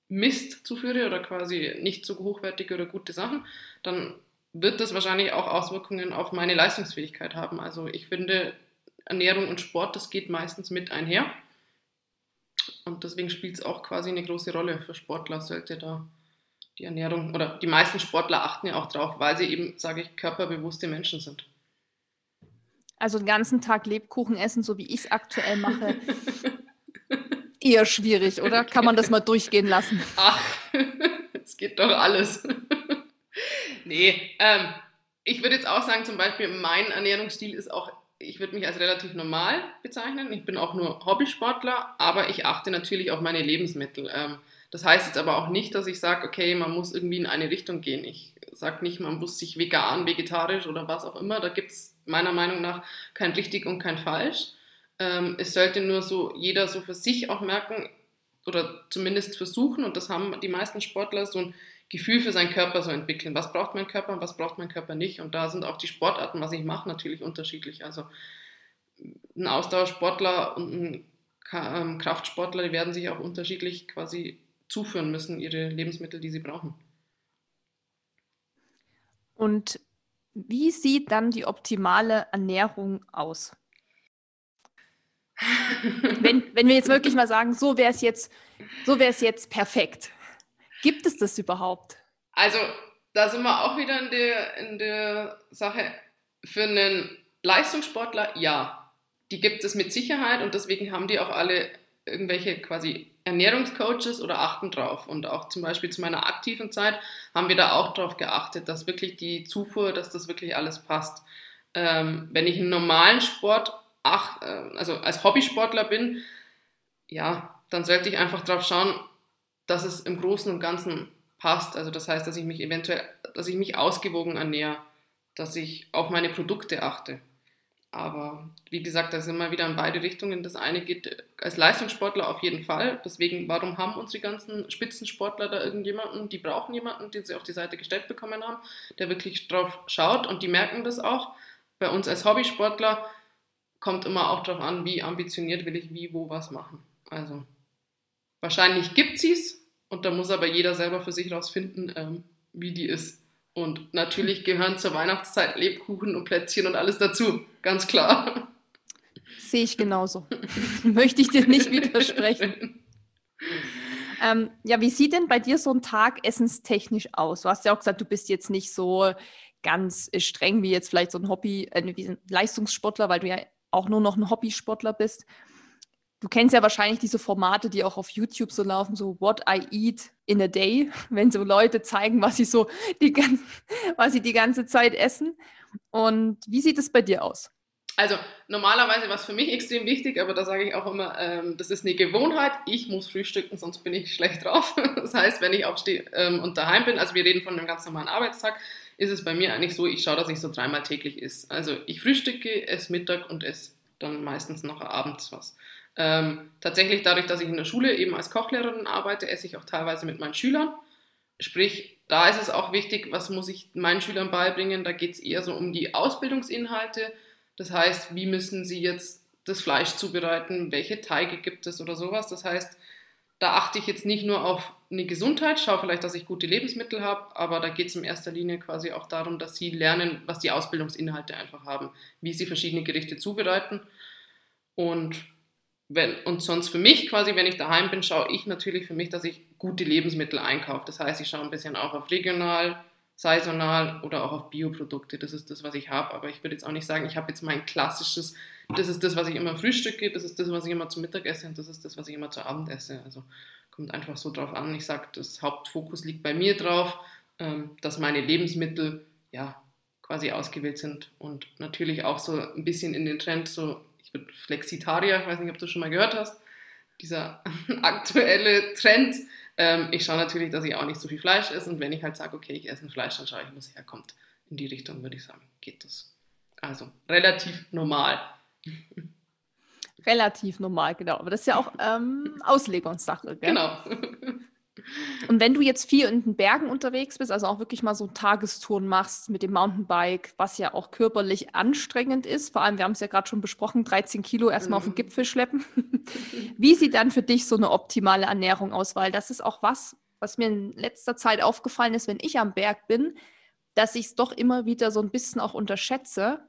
Mist zuführe oder quasi nicht so hochwertige oder gute Sachen, dann wird das wahrscheinlich auch Auswirkungen auf meine Leistungsfähigkeit haben. Also ich finde, Ernährung und Sport, das geht meistens mit einher. Und deswegen spielt es auch quasi eine große Rolle für Sportler, sollte da die Ernährung oder die meisten Sportler achten ja auch drauf, weil sie eben, sage ich, körperbewusste Menschen sind. Also den ganzen Tag Lebkuchen essen, so wie ich es aktuell mache, <laughs> eher schwierig, oder? Kann man das mal durchgehen lassen? Ach, <laughs> es geht doch alles. Nee, ähm, ich würde jetzt auch sagen, zum Beispiel mein Ernährungsstil ist auch ich würde mich als relativ normal bezeichnen. Ich bin auch nur Hobbysportler, aber ich achte natürlich auf meine Lebensmittel. Ähm, das heißt jetzt aber auch nicht, dass ich sage, okay, man muss irgendwie in eine Richtung gehen. Ich sage nicht, man muss sich vegan, vegetarisch oder was auch immer. Da gibt es meiner Meinung nach kein richtig und kein falsch. Ähm, es sollte nur so jeder so für sich auch merken oder zumindest versuchen, und das haben die meisten Sportler, so ein Gefühl für seinen Körper so entwickeln. Was braucht mein Körper und was braucht mein Körper nicht? Und da sind auch die Sportarten, was ich mache, natürlich unterschiedlich. Also ein Ausdauersportler und ein ähm, Kraftsportler, die werden sich auch unterschiedlich quasi zuführen müssen, ihre Lebensmittel, die sie brauchen. Und wie sieht dann die optimale Ernährung aus? <laughs> wenn, wenn wir jetzt wirklich mal sagen, so wäre es jetzt, so wäre es jetzt perfekt. Gibt es das überhaupt? Also, da sind wir auch wieder in der, in der Sache. Für einen Leistungssportler, ja. Die gibt es mit Sicherheit und deswegen haben die auch alle irgendwelche quasi Ernährungscoaches oder achten drauf. Und auch zum Beispiel zu meiner aktiven Zeit haben wir da auch drauf geachtet, dass wirklich die Zufuhr, dass das wirklich alles passt. Ähm, wenn ich einen normalen Sport, ach, äh, also als Hobbysportler bin, ja, dann sollte ich einfach drauf schauen, dass es im Großen und Ganzen passt. Also das heißt, dass ich mich eventuell, dass ich mich ausgewogen ernähre, dass ich auf meine Produkte achte. Aber wie gesagt, da sind wir wieder in beide Richtungen. Das eine geht als Leistungssportler auf jeden Fall. Deswegen, warum haben unsere ganzen Spitzensportler da irgendjemanden? Die brauchen jemanden, den sie auf die Seite gestellt bekommen haben, der wirklich drauf schaut und die merken das auch. Bei uns als Hobbysportler kommt immer auch darauf an, wie ambitioniert will ich wie, wo, was machen. Also wahrscheinlich gibt es, und da muss aber jeder selber für sich rausfinden, ähm, wie die ist. Und natürlich gehören zur Weihnachtszeit Lebkuchen und Plätzchen und alles dazu, ganz klar. Sehe ich genauso. <laughs> Möchte ich dir nicht <laughs> widersprechen. ähm, ja, wie sieht denn bei dir so ein Tag essenstechnisch aus? Du hast ja auch gesagt, du bist jetzt nicht so ganz streng wie jetzt vielleicht so ein Hobby, äh, wie ein Leistungssportler, weil du ja auch nur noch ein Hobbysportler bist. Du kennst ja wahrscheinlich diese Formate, die auch auf YouTube so laufen, so What I Eat in a Day, <laughs> wenn so Leute zeigen, was sie so die, ganze, <laughs> was sie die ganze Zeit essen. Und wie sieht es bei dir aus? Also normalerweise war es für mich extrem wichtig, aber da sage ich auch immer, ähm, das ist eine Gewohnheit. Ich muss frühstücken, sonst bin ich schlecht drauf. <laughs> Das heißt, wenn ich aufstehe ähm, und daheim bin, also wir reden von einem ganz normalen Arbeitstag, ist es bei mir eigentlich so, ich schaue, dass ich so dreimal täglich esse. Also ich frühstücke, esse Mittag und esse dann meistens noch abends was. Ähm, tatsächlich dadurch, dass ich in der Schule eben als Kochlehrerin arbeite, esse ich auch teilweise mit meinen Schülern. Sprich, da ist es auch wichtig, was muss ich meinen Schülern beibringen. Da geht es eher so um die Ausbildungsinhalte. Das heißt, wie müssen sie jetzt das Fleisch zubereiten, welche Teige gibt es oder sowas. Das heißt, da achte ich jetzt nicht nur auf eine Gesundheit, schaue vielleicht, dass ich gute Lebensmittel habe, aber da geht es in erster Linie quasi auch darum, dass sie lernen, was die Ausbildungsinhalte einfach haben, wie sie verschiedene Gerichte zubereiten. Und wenn, und sonst für mich quasi, wenn ich daheim bin, schaue ich natürlich für mich, dass ich gute Lebensmittel einkaufe. Das heißt, ich schaue ein bisschen auch auf regional, saisonal oder auch auf Bioprodukte. Das ist das, was ich habe. Aber ich würde jetzt auch nicht sagen, ich habe jetzt mein klassisches, das ist das, was ich immer frühstücke, das ist das, was ich immer zum Mittag esse und das ist das, was ich immer zu Abend esse. Also kommt einfach so drauf an. Ich sage, das Hauptfokus liegt bei mir drauf, ähm, dass meine Lebensmittel ja quasi ausgewählt sind und natürlich auch so ein bisschen in den Trend so ich bin Flexitarier, ich weiß nicht, ob du schon mal gehört hast, dieser <laughs> aktuelle Trend. Ähm, ich schaue natürlich, dass ich auch nicht so viel Fleisch esse und wenn ich halt sage, okay, ich esse ein Fleisch, dann schaue ich, wo es herkommt. In die Richtung würde ich sagen, geht das. Also relativ normal. Relativ normal, genau. Aber das ist ja auch ähm, <laughs> Auslegungssache. Gell? Genau. Und wenn du jetzt viel in den Bergen unterwegs bist, also auch wirklich mal so Tagestouren machst mit dem Mountainbike, was ja auch körperlich anstrengend ist, vor allem, wir haben es ja gerade schon besprochen, 13 Kilo erstmal mhm. auf den mhm. Gipfel schleppen. <laughs> Wie sieht dann für dich so eine optimale Ernährung aus? Weil das ist auch was, was mir in letzter Zeit aufgefallen ist, wenn ich am Berg bin, dass ich es doch immer wieder so ein bisschen auch unterschätze,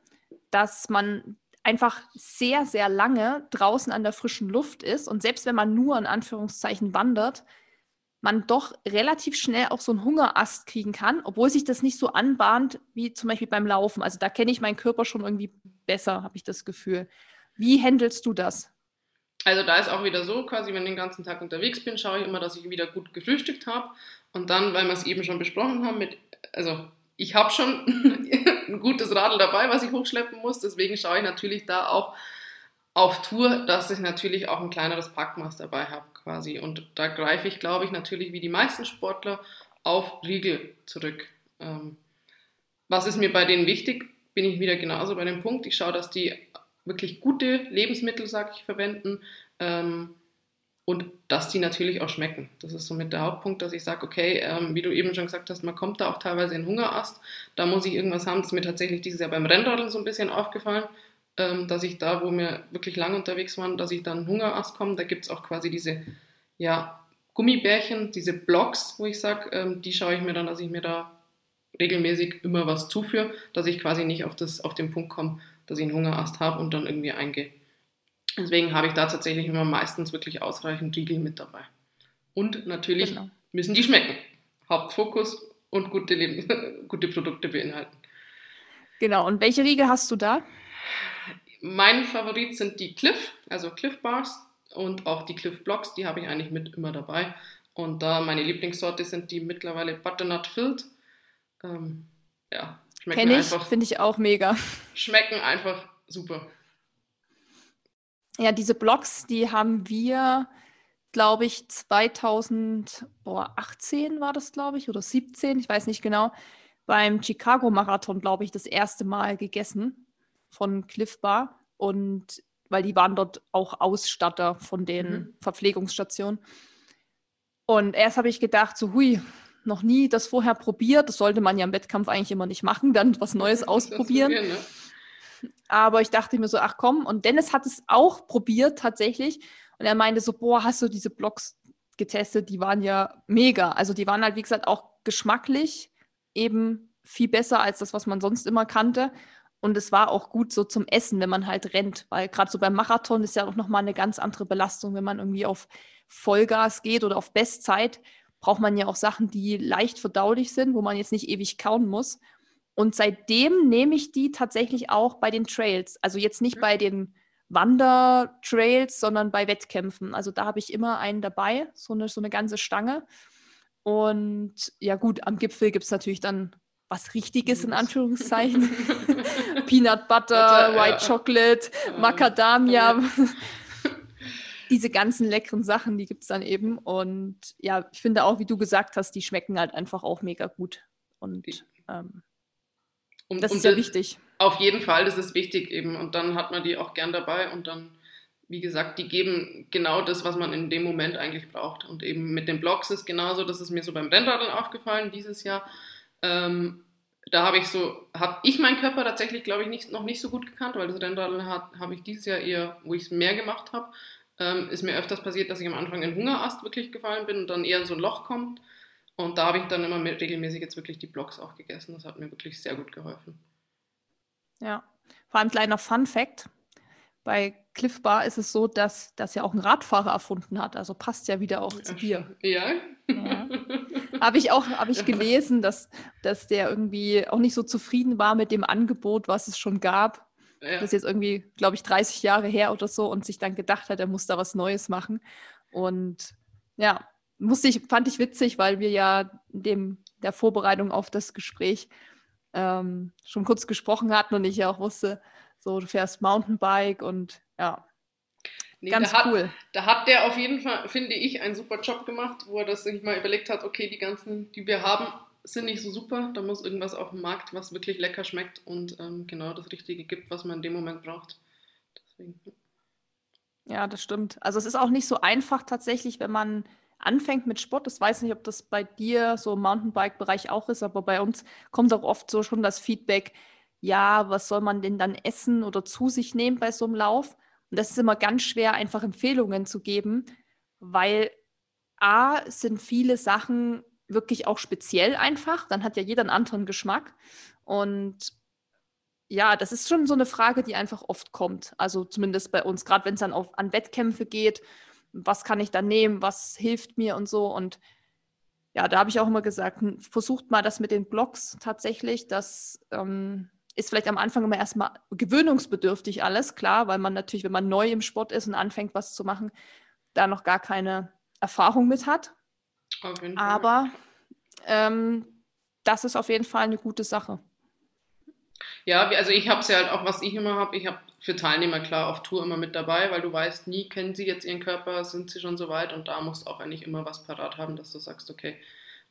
dass man einfach sehr, sehr lange draußen an der frischen Luft ist und selbst wenn man nur in Anführungszeichen wandert, man doch relativ schnell auch so einen Hungerast kriegen kann, obwohl sich das nicht so anbahnt wie zum Beispiel beim Laufen. Also da kenne ich meinen Körper schon irgendwie besser, habe ich das Gefühl. Wie handelst du das? Also da ist auch wieder so, quasi wenn ich den ganzen Tag unterwegs bin, schaue ich immer, dass ich wieder gut gefrühstückt habe. Und dann, weil wir es eben schon besprochen haben, mit, also ich habe schon <laughs> ein gutes Radl dabei, was ich hochschleppen muss. Deswegen schaue ich natürlich da auch auf Tour, dass ich natürlich auch ein kleineres Packmaß dabei habe quasi. Und da greife ich, glaube ich, natürlich wie die meisten Sportler auf Riegel zurück. Ähm, was ist mir bei denen wichtig? Bin ich wieder genauso bei dem Punkt. Ich schaue, dass die wirklich gute Lebensmittel, sage ich, verwenden ähm, und dass die natürlich auch schmecken. Das ist somit der Hauptpunkt, dass ich sage, okay, ähm, wie du eben schon gesagt hast, man kommt da auch teilweise in Hungerast. Da muss ich irgendwas haben. Das ist mir tatsächlich dieses Jahr beim Rennradeln so ein bisschen aufgefallen ähm, dass ich da, wo wir wirklich lang unterwegs waren, dass ich dann Hungerast komme. Da gibt es auch quasi diese ja, Gummibärchen, diese Blocks, wo ich sage, ähm, die schaue ich mir dann, dass ich mir da regelmäßig immer was zuführe, dass ich quasi nicht auf, das, auf den Punkt komme, dass ich einen Hungerast habe und dann irgendwie eingehe. Deswegen habe ich da tatsächlich immer meistens wirklich ausreichend Riegel mit dabei. Und natürlich genau. müssen die schmecken. Hauptfokus und gute, Leben, <laughs> gute Produkte beinhalten. Genau, und welche Riegel hast du da? Mein Favorit sind die Cliff, also Cliff Bars und auch die Cliff Blocks, die habe ich eigentlich mit immer dabei. Und da meine Lieblingssorte sind die mittlerweile Butternut Filled. Ähm, ja, schmecken Kenn ich, einfach. Finde ich auch mega. Schmecken einfach super. Ja, diese Blocks, die haben wir, glaube ich, 2018 war das, glaube ich, oder 17, ich weiß nicht genau, beim Chicago Marathon, glaube ich, das erste Mal gegessen von Cliff Bar und weil die waren dort auch Ausstatter von den mhm. Verpflegungsstationen. Und erst habe ich gedacht, so hui, noch nie das vorher probiert. Das sollte man ja im Wettkampf eigentlich immer nicht machen, dann <laughs> was Neues ausprobieren. Ne? Aber ich dachte mir so, ach komm. Und Dennis hat es auch probiert tatsächlich. Und er meinte so, boah, hast du diese Blogs getestet? Die waren ja mega. Also die waren halt, wie gesagt, auch geschmacklich eben viel besser als das, was man sonst immer kannte. Und es war auch gut so zum Essen, wenn man halt rennt, weil gerade so beim Marathon ist ja auch nochmal eine ganz andere Belastung, wenn man irgendwie auf Vollgas geht oder auf Bestzeit, braucht man ja auch Sachen, die leicht verdaulich sind, wo man jetzt nicht ewig kauen muss. Und seitdem nehme ich die tatsächlich auch bei den Trails. Also jetzt nicht bei den Wandertrails, sondern bei Wettkämpfen. Also da habe ich immer einen dabei, so eine, so eine ganze Stange. Und ja gut, am Gipfel gibt es natürlich dann was Richtiges in Anführungszeichen. <laughs> Peanut Butter, White. Chocolate, Macadamia. <laughs> Diese ganzen leckeren Sachen, die gibt es dann eben. Und ja, ich finde auch, wie du gesagt hast, die schmecken halt einfach auch mega gut. Und ähm, um, das ist ja wichtig. Auf jeden Fall, das ist wichtig eben. Und dann hat man die auch gern dabei und dann, wie gesagt, die geben genau das, was man in dem Moment eigentlich braucht. Und eben mit den Blogs ist genauso, das ist mir so beim Rennradeln aufgefallen dieses Jahr. Ähm, da habe ich so, habe ich meinen Körper tatsächlich, glaube ich, nicht, noch nicht so gut gekannt, weil das Rennradeln habe ich dieses Jahr eher, wo ich es mehr gemacht habe, ähm, ist mir öfters passiert, dass ich am Anfang in Hungerast wirklich gefallen bin und dann eher in so ein Loch kommt. Und da habe ich dann immer regelmäßig jetzt wirklich die Blogs auch gegessen. Das hat mir wirklich sehr gut geholfen. Ja, vor allem kleiner Fun Fact. Bei Cliff Bar ist es so, dass das ja auch ein Radfahrer erfunden hat. Also passt ja wieder auch zu dir. Ja. ja. Habe ich auch hab ich gelesen, dass, dass der irgendwie auch nicht so zufrieden war mit dem Angebot, was es schon gab. Ja. Das ist jetzt irgendwie, glaube ich, 30 Jahre her oder so und sich dann gedacht hat, er muss da was Neues machen. Und ja, musste ich, fand ich witzig, weil wir ja in dem, der Vorbereitung auf das Gespräch ähm, schon kurz gesprochen hatten und ich ja auch wusste, so du fährst Mountainbike und ja, nee, ganz da cool. Hat, da hat der auf jeden Fall, finde ich, einen super Job gemacht, wo er das sich mal überlegt hat, okay, die ganzen, die wir haben, sind nicht so super, da muss irgendwas auf dem Markt, was wirklich lecker schmeckt und ähm, genau das Richtige gibt, was man in dem Moment braucht. Deswegen. Ja, das stimmt. Also es ist auch nicht so einfach tatsächlich, wenn man anfängt mit Sport. Ich weiß nicht, ob das bei dir so im Mountainbike-Bereich auch ist, aber bei uns kommt auch oft so schon das Feedback, ja, was soll man denn dann essen oder zu sich nehmen bei so einem Lauf? Und das ist immer ganz schwer, einfach Empfehlungen zu geben, weil A sind viele Sachen wirklich auch speziell einfach. Dann hat ja jeder einen anderen Geschmack. Und ja, das ist schon so eine Frage, die einfach oft kommt. Also zumindest bei uns, gerade wenn es dann auf, an Wettkämpfe geht was kann ich da nehmen, was hilft mir und so. Und ja, da habe ich auch immer gesagt, versucht mal das mit den Blogs tatsächlich. Das ähm, ist vielleicht am Anfang immer erstmal gewöhnungsbedürftig alles, klar, weil man natürlich, wenn man neu im Sport ist und anfängt, was zu machen, da noch gar keine Erfahrung mit hat. Aber ähm, das ist auf jeden Fall eine gute Sache. Ja, also ich habe es ja halt auch, was ich immer habe, ich habe für Teilnehmer klar auf Tour immer mit dabei, weil du weißt nie, kennen sie jetzt ihren Körper, sind sie schon so weit und da musst du auch eigentlich immer was parat haben, dass du sagst, okay.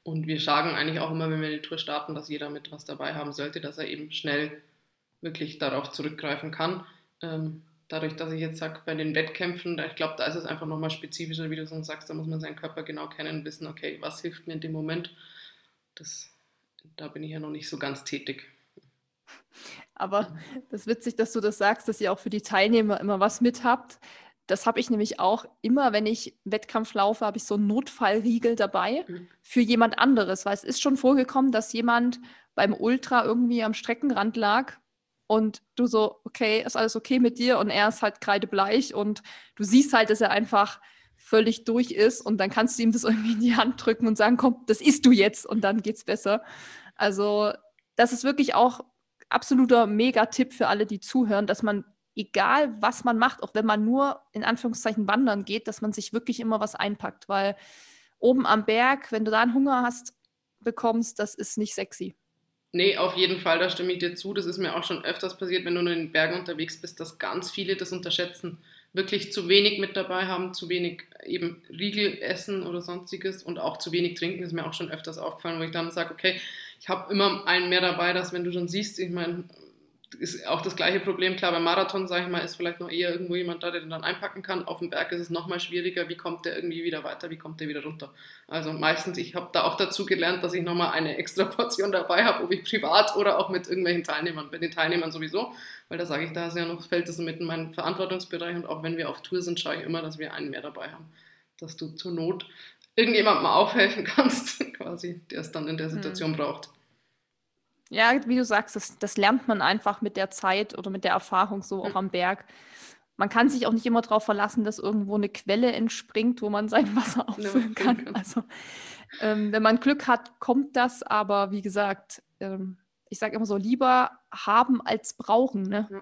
Und wir sagen eigentlich auch immer, wenn wir die Tour starten, dass jeder mit was dabei haben sollte, dass er eben schnell wirklich darauf zurückgreifen kann. Ähm, dadurch, dass ich jetzt sage, bei den Wettkämpfen, ich glaube, da ist es einfach nochmal spezifischer, wie du schon sagst, da muss man seinen Körper genau kennen, wissen, okay, was hilft mir in dem Moment. Das, da bin ich ja noch nicht so ganz tätig. Aber das ist witzig, dass du das sagst, dass ihr auch für die Teilnehmer immer was mit habt. Das habe ich nämlich auch immer, wenn ich Wettkampf laufe, habe ich so einen Notfallriegel dabei mhm. für jemand anderes, weil es ist schon vorgekommen, dass jemand beim Ultra irgendwie am Streckenrand lag und du so, okay, ist alles okay mit dir und er ist halt kreidebleich und du siehst halt, dass er einfach völlig durch ist und dann kannst du ihm das <laughs> irgendwie in die Hand drücken und sagen, komm, das isst du jetzt und dann geht's besser. Also das ist wirklich auch absoluter Mega-Tipp für alle, die zuhören, dass man, egal was man macht, auch wenn man nur in Anführungszeichen wandern geht, dass man sich wirklich immer was einpackt, weil oben am Berg, wenn du da einen Hunger hast, bekommst, das ist nicht sexy. Nee, auf jeden Fall, da stimme ich dir zu. Das ist mir auch schon öfters passiert, wenn du in den Bergen unterwegs bist, dass ganz viele das unterschätzen. Wirklich zu wenig mit dabei haben, zu wenig eben Riegel essen oder sonstiges und auch zu wenig trinken, ist mir auch schon öfters aufgefallen, wo ich dann sage, okay, ich habe immer einen mehr dabei, dass wenn du schon siehst, ich meine, ist auch das gleiche Problem. Klar, beim Marathon, sage ich mal, ist vielleicht noch eher irgendwo jemand da, der den dann einpacken kann. Auf dem Berg ist es nochmal schwieriger. Wie kommt der irgendwie wieder weiter? Wie kommt der wieder runter? Also meistens, ich habe da auch dazu gelernt, dass ich nochmal eine extra Portion <laughs> dabei habe, ob ich privat oder auch mit irgendwelchen Teilnehmern. Bei den Teilnehmern sowieso, weil da sage ich, da ist ja noch, fällt das mit in meinen Verantwortungsbereich und auch wenn wir auf Tour sind, schaue ich immer, dass wir einen mehr dabei haben. Dass du zur Not irgendjemandem aufhelfen <laughs> kannst, quasi, der es dann in der Situation mhm. braucht. Ja, wie du sagst, das, das lernt man einfach mit der Zeit oder mit der Erfahrung so auch am Berg. Man kann sich auch nicht immer darauf verlassen, dass irgendwo eine Quelle entspringt, wo man sein <laughs> Wasser auffüllen kann. Also ähm, wenn man Glück hat, kommt das, aber wie gesagt, ähm, ich sage immer so, lieber haben als brauchen. Ne? Ja.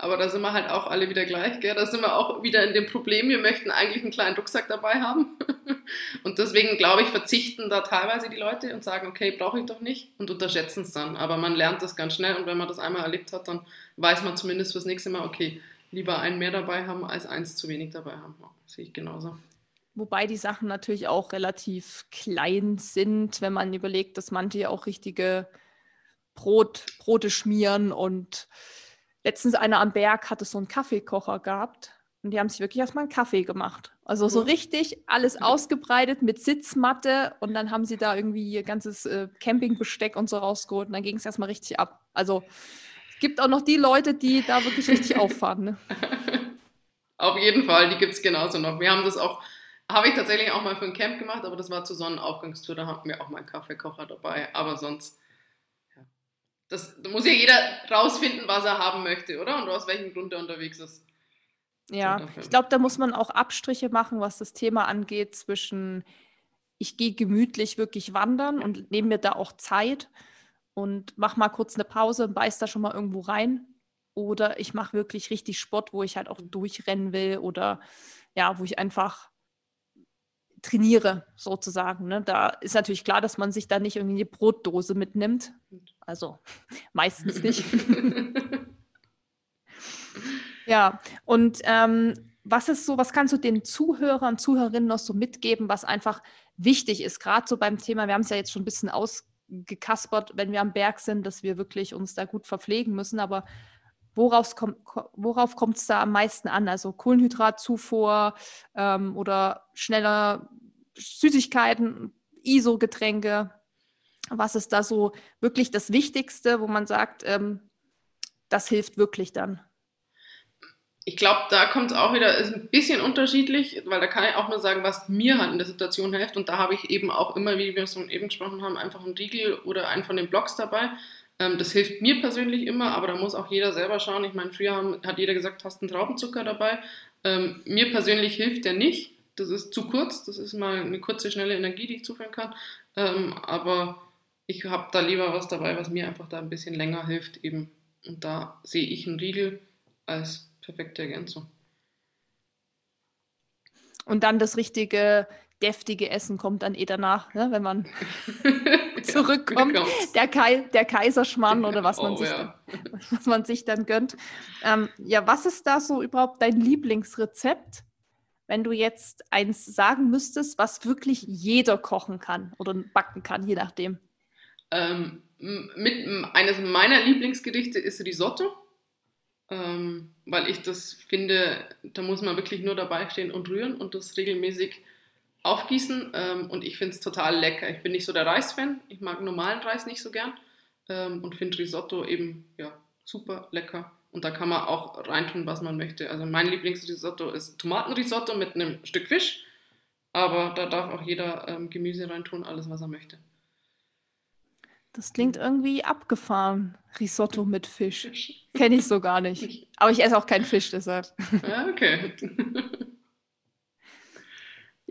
Aber da sind wir halt auch alle wieder gleich, gell? Da sind wir auch wieder in dem Problem, wir möchten eigentlich einen kleinen Rucksack dabei haben. <laughs> und deswegen, glaube ich, verzichten da teilweise die Leute und sagen, okay, brauche ich doch nicht und unterschätzen es dann. Aber man lernt das ganz schnell und wenn man das einmal erlebt hat, dann weiß man zumindest fürs nächste Mal, okay, lieber einen mehr dabei haben, als eins zu wenig dabei haben. Ja, sehe ich genauso. Wobei die Sachen natürlich auch relativ klein sind, wenn man überlegt, dass manche ja auch richtige Brot, Brote schmieren und letztens einer am Berg hatte so einen Kaffeekocher gehabt und die haben sich wirklich erstmal einen Kaffee gemacht. Also so richtig alles ausgebreitet mit Sitzmatte und dann haben sie da irgendwie ihr ganzes äh, Campingbesteck und so rausgeholt und dann ging es erstmal richtig ab. Also es gibt auch noch die Leute, die da wirklich richtig <laughs> auffahren. Ne? Auf jeden Fall, die gibt es genauso noch. Wir haben das auch habe ich tatsächlich auch mal für ein Camp gemacht, aber das war zur Sonnenaufgangstour, da hatten wir auch mal einen Kaffeekocher dabei. Aber sonst. Das, da muss ja jeder rausfinden, was er haben möchte, oder? Und aus welchem Grund er unterwegs ist. Ja, ich glaube, da muss man auch Abstriche machen, was das Thema angeht, zwischen ich gehe gemütlich wirklich wandern und nehme mir da auch Zeit und mache mal kurz eine Pause und beiß da schon mal irgendwo rein. Oder ich mache wirklich richtig Sport, wo ich halt auch durchrennen will oder ja, wo ich einfach trainiere, sozusagen. Ne? Da ist natürlich klar, dass man sich da nicht irgendwie eine Brotdose mitnimmt. Also meistens <laughs> nicht. ja, und ähm, was ist so, was kannst du den Zuhörern, Zuhörerinnen noch so mitgeben, was einfach wichtig ist, gerade so beim Thema, wir haben es ja jetzt schon ein bisschen ausgekaspert, wenn wir am Berg sind, dass wir wirklich uns da gut verpflegen müssen, aber worauf kommt es da am meisten an? Also Kohlenhydratzufuhr ähm, oder schneller Süßigkeiten, ISO-Getränke? Was ist da so wirklich das Wichtigste, wo man sagt, ähm, das hilft wirklich dann? Ich glaube, da kommt es auch wieder, ist ein bisschen unterschiedlich, weil da kann ich auch nur sagen, was mir halt in der Situation hilft. Und da habe ich eben auch immer, wie wir es eben gesprochen haben, einfach einen Riegel oder einen von den Blogs dabei. Ähm, das hilft mir persönlich immer, aber da muss auch jeder selber schauen. Ich meine, früher haben, hat jeder gesagt, hast einen Traubenzucker dabei. Ähm, mir persönlich hilft der nicht. Das ist zu kurz. Das ist mal eine kurze, schnelle Energie, die ich zuführen kann. Ähm, aber ich habe da lieber was dabei, was mir einfach da ein bisschen länger hilft eben. Und da sehe ich einen Riegel als perfekte Ergänzung. Und dann das richtige deftige Essen kommt dann eh danach, ne? wenn man <laughs> zurückkommt. der, Kai, der Kaiserschmarrn oder was man, oh, sich, ja. dann, <laughs> was man sich dann gönnt. Ähm, ja, was ist da so überhaupt dein Lieblingsrezept, wenn du jetzt eins sagen müsstest, was wirklich jeder kochen kann oder backen kann, je nachdem? Ähm, mit, eines meiner Lieblingsgerichte ist Risotto. Ähm, weil ich das finde, da muss man wirklich nur dabei stehen und rühren und das regelmäßig aufgießen ähm, und ich finde es total lecker. Ich bin nicht so der Reisfan, ich mag normalen Reis nicht so gern ähm, und finde Risotto eben ja, super lecker. Und da kann man auch reintun, was man möchte. Also mein Lieblingsrisotto ist Tomatenrisotto mit einem Stück Fisch, aber da darf auch jeder ähm, Gemüse reintun, alles was er möchte. Das klingt irgendwie abgefahren. Risotto mit Fisch. Kenne ich so gar nicht. <laughs> Aber ich esse auch keinen Fisch deshalb. Ja, okay. <laughs>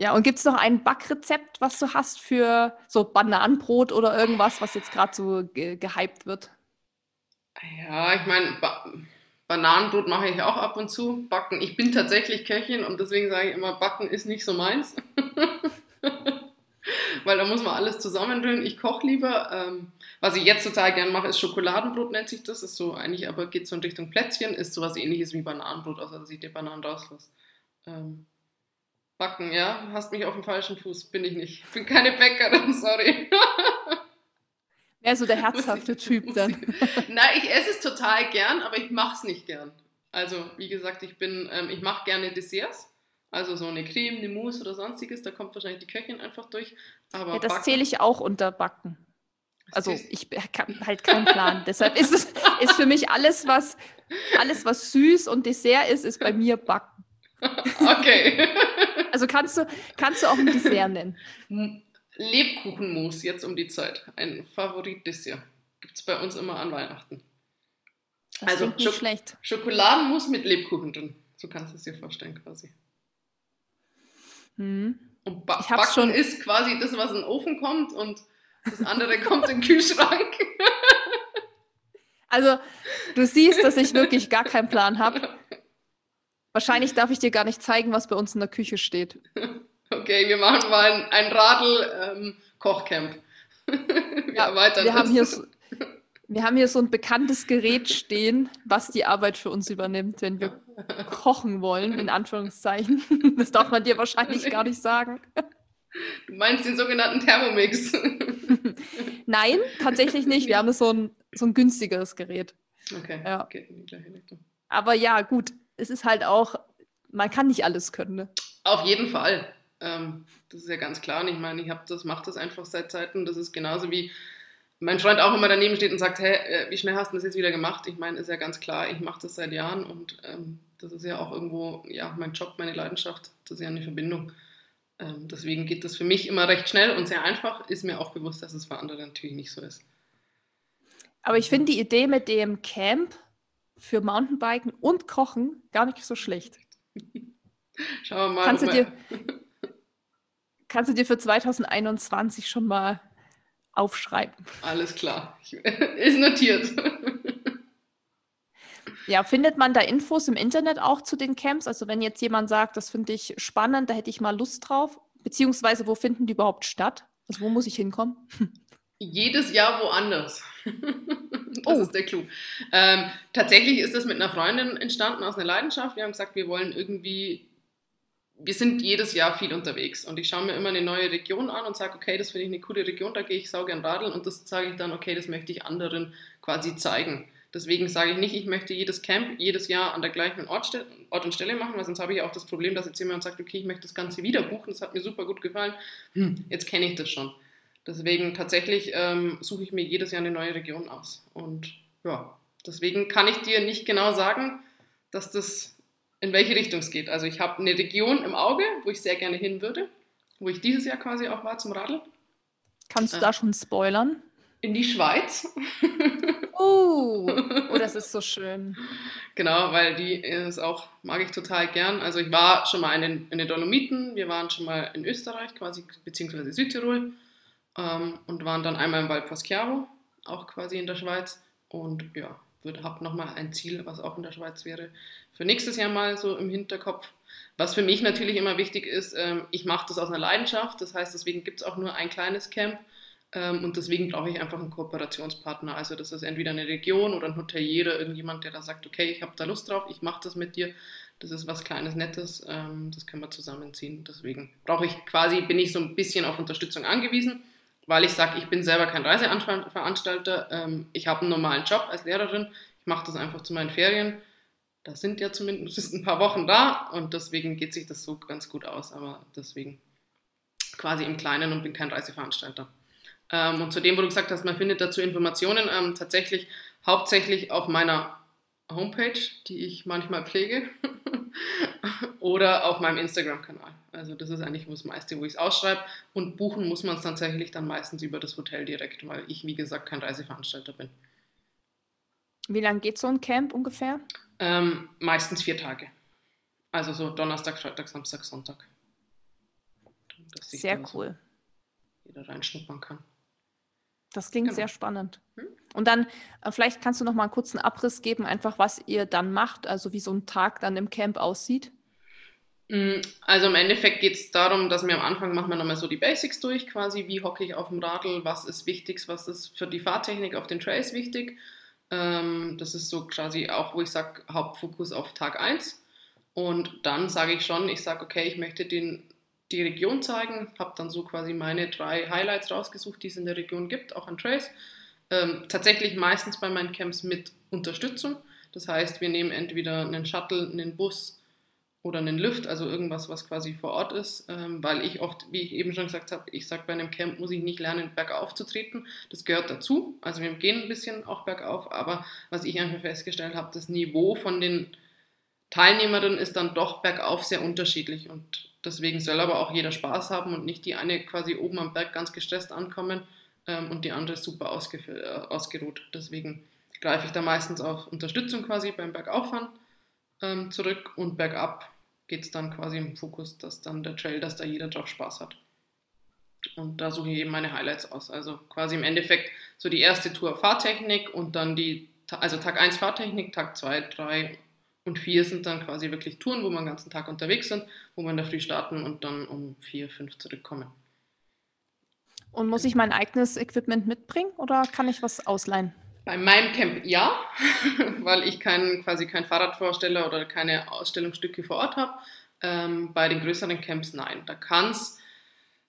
Ja, und gibt es noch ein Backrezept, was du hast für so Bananenbrot oder irgendwas, was jetzt gerade so ge gehypt wird? Ja, ich meine, ba Bananenbrot mache ich auch ab und zu. Backen, ich bin tatsächlich Köchin und deswegen sage ich immer, Backen ist nicht so meins. <laughs> Weil da muss man alles zusammenrühren. Ich koche lieber. Ähm, was ich jetzt total gern mache, ist Schokoladenbrot, nennt sich das. Ist so eigentlich, aber geht so in Richtung Plätzchen, ist sowas ähnliches wie Bananenbrot, außer dass ich die Bananen rauslasse. Ähm, Backen, ja. Hast mich auf dem falschen Fuß. Bin ich nicht. Bin keine Bäckerin, <laughs> sorry. Mehr so der herzhafte Typ dann. Nein, ich esse es total gern, aber ich mache es nicht gern. Also, wie gesagt, ich bin, ähm, ich mache gerne Desserts. Also so eine Creme, eine Mousse oder sonstiges, da kommt wahrscheinlich die Köchin einfach durch. Aber ja, das zähle ich auch unter Backen. Also ich habe halt keinen Plan. <laughs> Deshalb ist es ist für mich alles, was alles, was süß und Dessert ist, ist bei mir Backen. Okay. <laughs> Also kannst du, kannst du auch ein Dessert nennen? <laughs> Lebkuchenmus jetzt um die Zeit. Ein Favorit-Dessert. gibt es bei uns immer an Weihnachten. Das Also, nicht Schok- schlecht. Schokoladenmus mit Lebkuchen drin. So kannst du es dir vorstellen quasi. Hm. Und ba Backen schon- ist quasi das, was in den Ofen kommt und das andere <laughs> kommt in den Kühlschrank. Also, du siehst, dass ich wirklich gar keinen Plan habe. <laughs> Wahrscheinlich darf ich dir gar nicht zeigen, was bei uns in der Küche steht. <laughs> Okay, wir machen mal ein, ein Radl-Kochcamp. <laughs> wir Ja, erweitern wir das. haben, hier so, <laughs> wir haben hier so ein bekanntes Gerät stehen, was die Arbeit für uns übernimmt, wenn wir kochen wollen, in Anführungszeichen. Das darf man dir wahrscheinlich gar nicht sagen. du meinst den sogenannten Thermomix. Nein, tatsächlich nicht. Wir haben so ein, so ein günstigeres Gerät. okay, Ja. Richtung. Aber ja, gut, es ist halt auch, man kann nicht alles können. Ne? Auf jeden Fall. Ähm, das ist ja ganz klar. Und ich meine, ich habe das, mache das einfach seit Zeiten. Das ist genauso wie mein Freund auch immer daneben steht und sagt, hey, äh, wie schnell hast du das jetzt wieder gemacht? Ich meine, ist ja ganz klar, ich mache das seit Jahren und ähm, das ist ja auch irgendwo, ja, mein Job, meine Leidenschaft, das ist ja eine Verbindung. Ähm, deswegen geht das für mich immer recht schnell und sehr einfach. Ist mir auch bewusst, dass es für andere natürlich nicht so ist. Aber ich finde die Idee mit dem Camp für Mountainbiken und Kochen gar nicht so schlecht. <laughs> Schauen wir mal. Kannst du dir, <laughs> kannst du dir für 2021 schon mal aufschreiben? Alles klar. <laughs> Ist notiert. Ja, findet man da Infos im Internet auch zu den Camps? Also wenn jetzt jemand sagt, das finde ich spannend, da hätte ich mal Lust drauf. Beziehungsweise wo finden die überhaupt statt? Also wo muss ich hinkommen? Jedes Jahr woanders. <laughs> das Oh. ist der Clou. Ähm, tatsächlich ist das mit einer Freundin entstanden aus einer Leidenschaft. Wir haben gesagt, wir wollen irgendwie, wir sind jedes Jahr viel unterwegs und ich schaue mir immer eine neue Region an und sage, okay, das finde ich eine coole Region, da gehe ich sau gern radeln und das sage ich dann, okay, das möchte ich anderen quasi zeigen. Deswegen sage ich nicht, ich möchte jedes Camp jedes Jahr an der gleichen Ort, Ort und Stelle machen, weil sonst habe ich auch das Problem, dass jetzt jemand sagt, okay, ich möchte das Ganze wieder buchen, das hat mir super gut gefallen, hm, jetzt kenne ich das schon. Deswegen tatsächlich ähm, suche ich mir jedes Jahr eine neue Region aus. Und ja, deswegen kann ich dir nicht genau sagen, dass das in welche Richtung es geht. Also ich habe eine Region im Auge, wo ich sehr gerne hin würde, wo ich dieses Jahr quasi auch war zum Radeln. Kannst du Äh. da schon spoilern? In die Schweiz. Oh, <laughs> oh, das ist so schön. Genau, weil die ist auch, mag ich total gern. Also ich war schon mal in den, in den Dolomiten, wir waren schon mal in Österreich quasi, beziehungsweise Südtirol ähm, und waren dann einmal im Val Poschiavo, auch quasi in der Schweiz. Und ja, habe nochmal ein Ziel, was auch in der Schweiz wäre, für nächstes Jahr mal so im Hinterkopf. Was für mich natürlich immer wichtig ist, ähm, ich mache das aus einer Leidenschaft, das heißt, deswegen gibt es auch nur ein kleines Camp. Ähm, und deswegen brauche ich einfach einen Kooperationspartner. Also das ist entweder eine Region oder ein Hotelier oder irgendjemand, der da sagt, okay, ich habe da Lust drauf, ich mache das mit dir. Das ist was Kleines, Nettes, ähm, das können wir zusammenziehen. Deswegen brauche ich quasi, bin ich so ein bisschen auf Unterstützung angewiesen, weil ich sage, ich bin selber kein Reiseveranstalter. Ähm, ich habe einen normalen Job als Lehrerin. Ich mache das einfach zu meinen Ferien. Da sind ja zumindest ein paar Wochen da und deswegen geht sich das so ganz gut aus. Aber deswegen quasi im Kleinen und bin kein Reiseveranstalter. Ähm, und zu dem, wo du gesagt hast, man findet dazu Informationen, ähm, tatsächlich hauptsächlich auf meiner Homepage, die ich manchmal pflege, <laughs> oder auf meinem Instagram-Kanal. Also das ist eigentlich das meiste, wo ich es ausschreibe. Und buchen muss man es tatsächlich dann meistens über das Hotel direkt, weil ich, wie gesagt, kein Reiseveranstalter bin. Wie lange geht so ein Camp ungefähr? Ähm, meistens vier Tage. Also so Donnerstag, Freitag, Samstag, Sonntag. Sehr cool. Jeder reinschnuppern kann. Das klingt Genau. sehr spannend. Hm? Und dann, äh, vielleicht kannst du noch mal einen kurzen Abriss geben, einfach was ihr dann macht, also wie so ein Tag dann im Camp aussieht. Mm, Also im Endeffekt geht es darum, dass wir am Anfang machen wir nochmal so die Basics durch, quasi wie hocke ich auf dem Radl, was ist wichtig, was ist für die Fahrtechnik auf den Trails wichtig. Ähm, das ist so quasi auch, wo ich sage, Hauptfokus auf Tag 1. Und dann sage ich schon, ich sage, okay, ich möchte den, die Region zeigen, habe dann so quasi meine drei Highlights rausgesucht, die es in der Region gibt, auch an Trails. Ähm, tatsächlich meistens bei meinen Camps mit Unterstützung. Das heißt, wir nehmen entweder einen Shuttle, einen Bus, oder einen Lift, also irgendwas, was quasi vor Ort ist, ähm, weil ich oft, wie ich eben schon gesagt habe, ich sage, bei einem Camp muss ich nicht lernen, bergauf zu treten. Das gehört dazu. Also wir gehen ein bisschen auch bergauf, aber was ich einfach festgestellt habe, das Niveau von den Teilnehmerinnen ist dann doch bergauf sehr unterschiedlich und deswegen soll aber auch jeder Spaß haben und nicht die eine quasi oben am Berg ganz gestresst ankommen. ähm, und die andere super äh, ausgeruht. Deswegen greife ich da meistens auf Unterstützung quasi beim Bergauffahren ähm, zurück und bergab geht es dann quasi im Fokus, dass dann der Trail, dass da jeder drauf Spaß hat. Und da suche ich eben meine Highlights aus. Also quasi im Endeffekt so die erste Tour Fahrtechnik und dann die, also Tag 1 Fahrtechnik, Tag 2, 3 und 4 sind dann quasi wirklich Touren, wo wir den ganzen Tag unterwegs sind, wo in der Früh starten und dann um 4, 5 zurückkommen. Und muss ich mein eigenes Equipment mitbringen oder kann ich was ausleihen? Bei meinem Camp ja, <laughs> weil ich kein, quasi kein Fahrradvorsteller oder keine Ausstellungsstücke vor Ort habe. Ähm, bei den größeren Camps nein. Da kann es,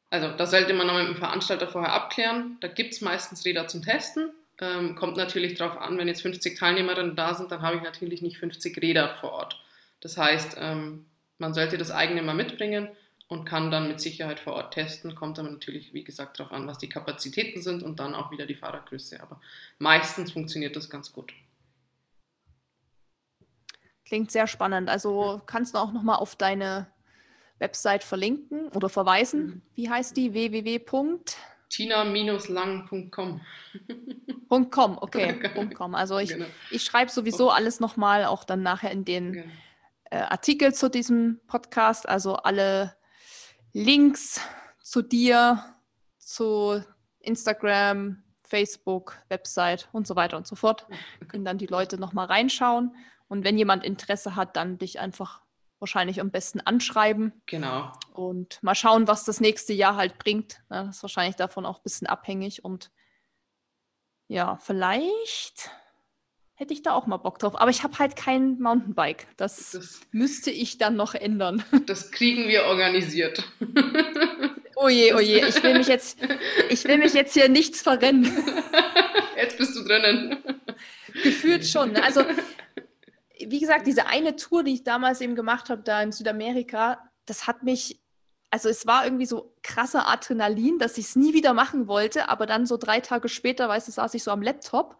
also da sollte man noch mit dem Veranstalter vorher abklären. Da gibt es meistens Räder zum Testen. Ähm, kommt natürlich darauf an, wenn jetzt 50 Teilnehmerinnen da sind, dann habe ich natürlich nicht 50 Räder vor Ort. Das heißt, ähm, man sollte das eigene mal mitbringen und kann dann mit Sicherheit vor Ort testen. Kommt aber natürlich, wie gesagt, darauf an, was die Kapazitäten sind und dann auch wieder die Fahrradgröße. Aber meistens funktioniert das ganz gut. Klingt sehr spannend. Also kannst du auch nochmal auf deine Website verlinken oder verweisen. Mhm. Wie heißt die? www. <laughs> Tina-lang.com. .com, okay. <laughs> .com. Also ich, genau. ich schreibe sowieso alles nochmal, auch dann nachher in den genau. äh, Artikel zu diesem Podcast. Also alle Links zu dir, zu Instagram, Facebook, Website und so weiter und so fort. Können dann die Leute nochmal reinschauen. Und wenn jemand Interesse hat, dann dich einfach wahrscheinlich am besten anschreiben. Genau. Und mal schauen, was das nächste Jahr halt bringt. Das ist wahrscheinlich davon auch ein bisschen abhängig. Und ja, vielleicht hätte ich da auch mal Bock drauf. Aber ich habe halt kein Mountainbike. Das, das, müsste ich dann noch ändern. <laughs> Das kriegen wir organisiert. Oje, oje, ich will mich jetzt, ich will mich jetzt hier nichts verrennen. <laughs> Jetzt bist du drinnen. Gefühlt schon. Ne? Also, wie gesagt, diese eine Tour, die ich damals eben gemacht habe, da in Südamerika, das hat mich, also es war irgendwie so krasser Adrenalin, dass ich es nie wieder machen wollte, aber dann so drei Tage später, weißt du, saß ich so am Laptop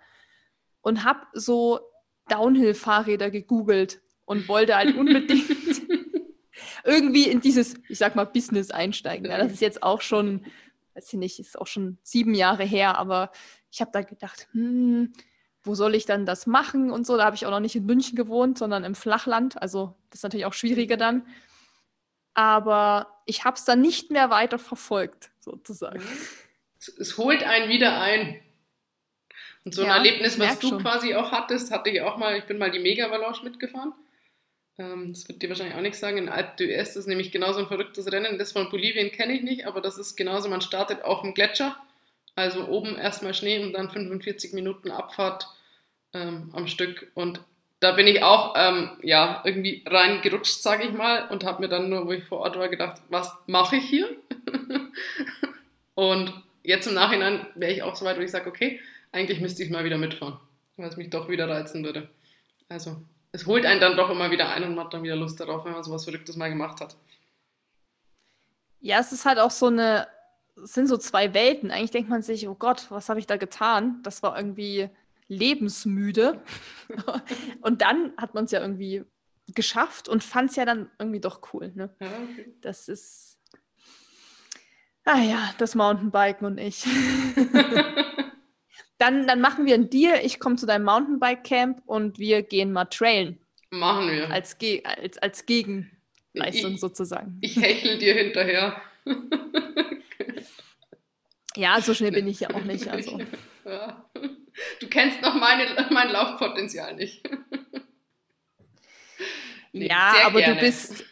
und habe so Downhill-Fahrräder gegoogelt und wollte halt unbedingt <laughs> irgendwie in dieses, ich sag mal, Business einsteigen. Ja, das ist jetzt auch schon, weiß ich nicht, ist auch schon sieben Jahre her, aber ich habe da gedacht, hm, wo soll ich dann das machen und so. Da habe ich auch noch nicht in München gewohnt, sondern im Flachland. Also das ist natürlich auch schwieriger dann. Aber ich habe es dann nicht mehr weiter verfolgt, sozusagen. Es holt einen wieder ein. Und so ein Erlebnis, was du schon. quasi auch hattest, hatte ich auch mal, ich bin mal die Mega-Avalanche mitgefahren. Ähm, das wird dir wahrscheinlich auch nichts sagen. In Alpe d'Huez ist nämlich genauso ein verrücktes Rennen. Das von Bolivien kenne ich nicht, aber das ist genauso, man startet auf dem Gletscher. Also oben erstmal Schnee und dann 45 Minuten Abfahrt ähm, am Stück. Und da bin ich auch ähm, ja, irgendwie reingerutscht, sage ich mal, und habe mir dann nur, wo ich vor Ort war, gedacht, was mache ich hier? <laughs> und jetzt im Nachhinein wäre ich auch so weit, wo ich sage, okay, eigentlich müsste ich mal wieder mitfahren, weil es mich doch wieder reizen würde. Also, es holt einen dann doch immer wieder ein und man hat dann wieder Lust darauf, wenn man sowas Verrücktes mal gemacht hat. Ja, es ist halt auch so eine, es sind so zwei Welten. Eigentlich denkt man sich, oh Gott, was habe ich da getan? Das war irgendwie lebensmüde. <laughs> und dann hat man es ja irgendwie geschafft und fand es ja dann irgendwie doch cool. Ne? Ja, okay. Das ist, ah ja, das Mountainbiken und ich. <laughs> Dann, dann machen wir einen Deal. Ich komme zu deinem Mountainbike-Camp und wir gehen mal trailen. Machen wir. Als, Ge als, als Gegenleistung ich, sozusagen. Ich hechel dir hinterher. ja, so schnell bin <laughs> ich ja auch nicht. Also. Ja. Du kennst noch meine, mein Laufpotenzial nicht. <laughs> Nee, ja, aber gerne. du bist,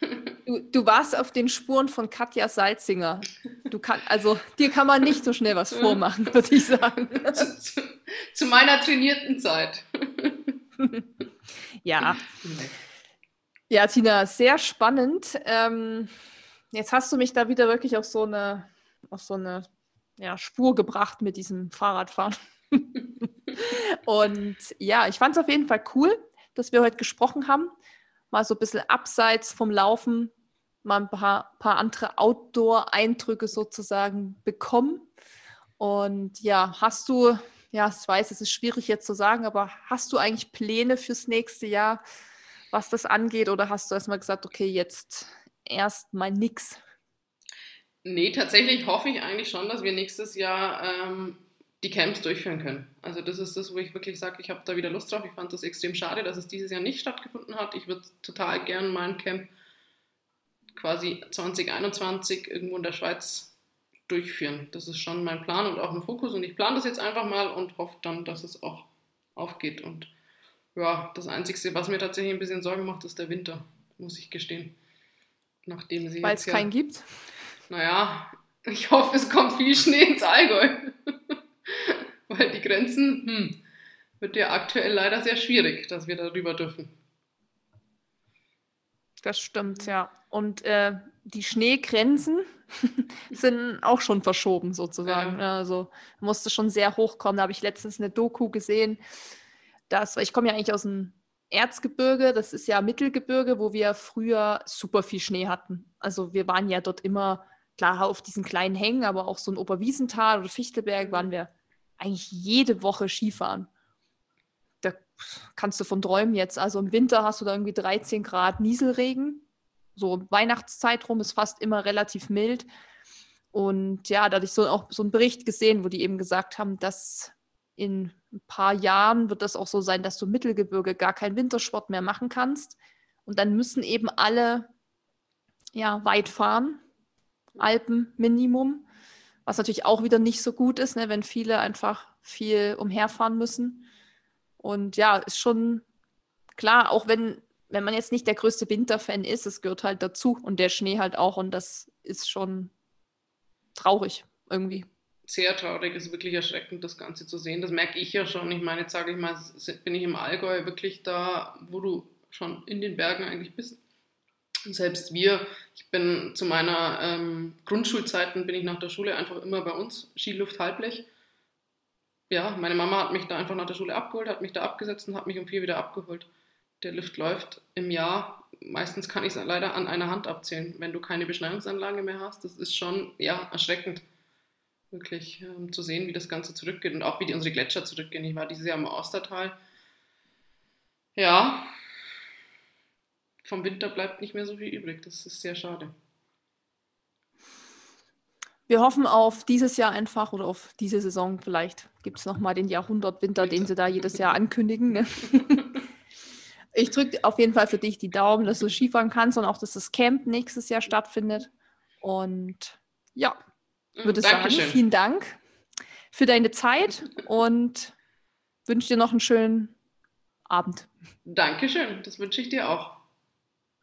du, du warst auf den Spuren von Katja Salzinger. Du kann, also dir kann man nicht so schnell was <laughs> vormachen, würde ich sagen. Zu, zu, zu meiner trainierten Zeit. <laughs> ja. Ja, Tina, sehr spannend. Ähm, jetzt hast du mich da wieder wirklich auf so eine, auf so eine ja, Spur gebracht mit diesem Fahrradfahren. <laughs> Und ja, ich fand es auf jeden Fall cool, dass wir heute gesprochen haben mal so ein bisschen abseits vom Laufen mal ein paar, paar andere Outdoor-Eindrücke sozusagen bekommen. Und ja, hast du, ja, ich weiß, es ist schwierig jetzt zu sagen, aber hast du eigentlich Pläne fürs nächste Jahr, was das angeht? Oder hast du erstmal gesagt, okay, jetzt erst mal nix? Nee, tatsächlich hoffe ich eigentlich schon, dass wir nächstes Jahr ähm, die Camps durchführen können. Also das ist das, wo ich wirklich sage, ich habe da wieder Lust drauf. Ich fand das extrem schade, dass es dieses Jahr nicht stattgefunden hat. Ich würde total gerne mein Camp quasi 2021 irgendwo in der Schweiz durchführen. Das ist schon mein Plan und auch ein Fokus und ich plane das jetzt einfach mal und hoffe dann, dass es auch aufgeht. Und ja, das Einzige, was mir tatsächlich ein bisschen Sorgen macht, ist der Winter, muss ich gestehen. Nachdem sie Weil es ja, keinen gibt? Naja, ich hoffe, es kommt viel Schnee ins Allgäu. <laughs> <laughs> Weil die Grenzen, hm, wird ja aktuell leider sehr schwierig, dass wir darüber dürfen. Das stimmt, ja. Und äh, die Schneegrenzen <laughs> sind auch schon verschoben sozusagen. Ja. Also musste schon sehr hoch kommen. Da habe ich letztens eine Doku gesehen, dass, ich komme ja eigentlich aus dem Erzgebirge, das ist ja Mittelgebirge, wo wir früher super viel Schnee hatten. Also wir waren ja dort immer, klar, auf diesen kleinen Hängen, aber auch so ein Oberwiesental oder Fichtelberg waren wir eigentlich jede Woche Skifahren. Da kannst du von träumen jetzt. Also im Winter hast du da irgendwie 13 Grad Nieselregen. So Weihnachtszeit rum ist fast immer relativ mild. Und ja, da hatte ich so auch so einen Bericht gesehen, wo die eben gesagt haben, dass in ein paar Jahren wird das auch so sein, dass du Mittelgebirge gar keinen Wintersport mehr machen kannst. Und dann müssen eben alle ja, weit fahren, Alpen Minimum, was natürlich auch wieder nicht so gut ist, ne, wenn viele einfach viel umherfahren müssen. Und ja, ist schon klar, auch wenn, wenn man jetzt nicht der größte Winterfan ist, es gehört halt dazu und der Schnee halt auch und das ist schon traurig irgendwie sehr traurig, ist wirklich erschreckend, das Ganze zu sehen. Das merke ich ja schon. Ich meine, jetzt sage ich mal, bin ich im Allgäu wirklich da, wo du schon in den Bergen eigentlich bist. Selbst wir, ich bin zu meiner ähm, Grundschulzeiten, bin ich nach der Schule einfach immer bei uns, Skiluft Halblech. Ja, meine Mama hat mich da einfach nach der Schule abgeholt, hat mich da abgesetzt und hat mich um vier wieder abgeholt. Der Lift läuft im Jahr, meistens kann ich es leider an einer Hand abzählen, wenn du keine Beschneiungsanlage mehr hast. Das ist schon, ja, erschreckend wirklich ähm, zu sehen, wie das Ganze zurückgeht und auch wie die, unsere Gletscher zurückgehen. Ich war dieses Jahr im Ostertal. Ja, vom Winter bleibt nicht mehr so viel übrig. Das ist sehr schade. Wir hoffen auf dieses Jahr einfach oder auf diese Saison. Vielleicht gibt es nochmal den Jahrhundertwinter, den sie da jedes Jahr ankündigen. Ne? <laughs> ich drücke auf jeden Fall für dich die Daumen, dass du Skifahren kannst und auch, dass das Camp nächstes Jahr stattfindet. Und ja, würde Dankeschön. sagen, vielen Dank für deine Zeit und wünsche dir noch einen schönen Abend. Dankeschön, das wünsche ich dir auch.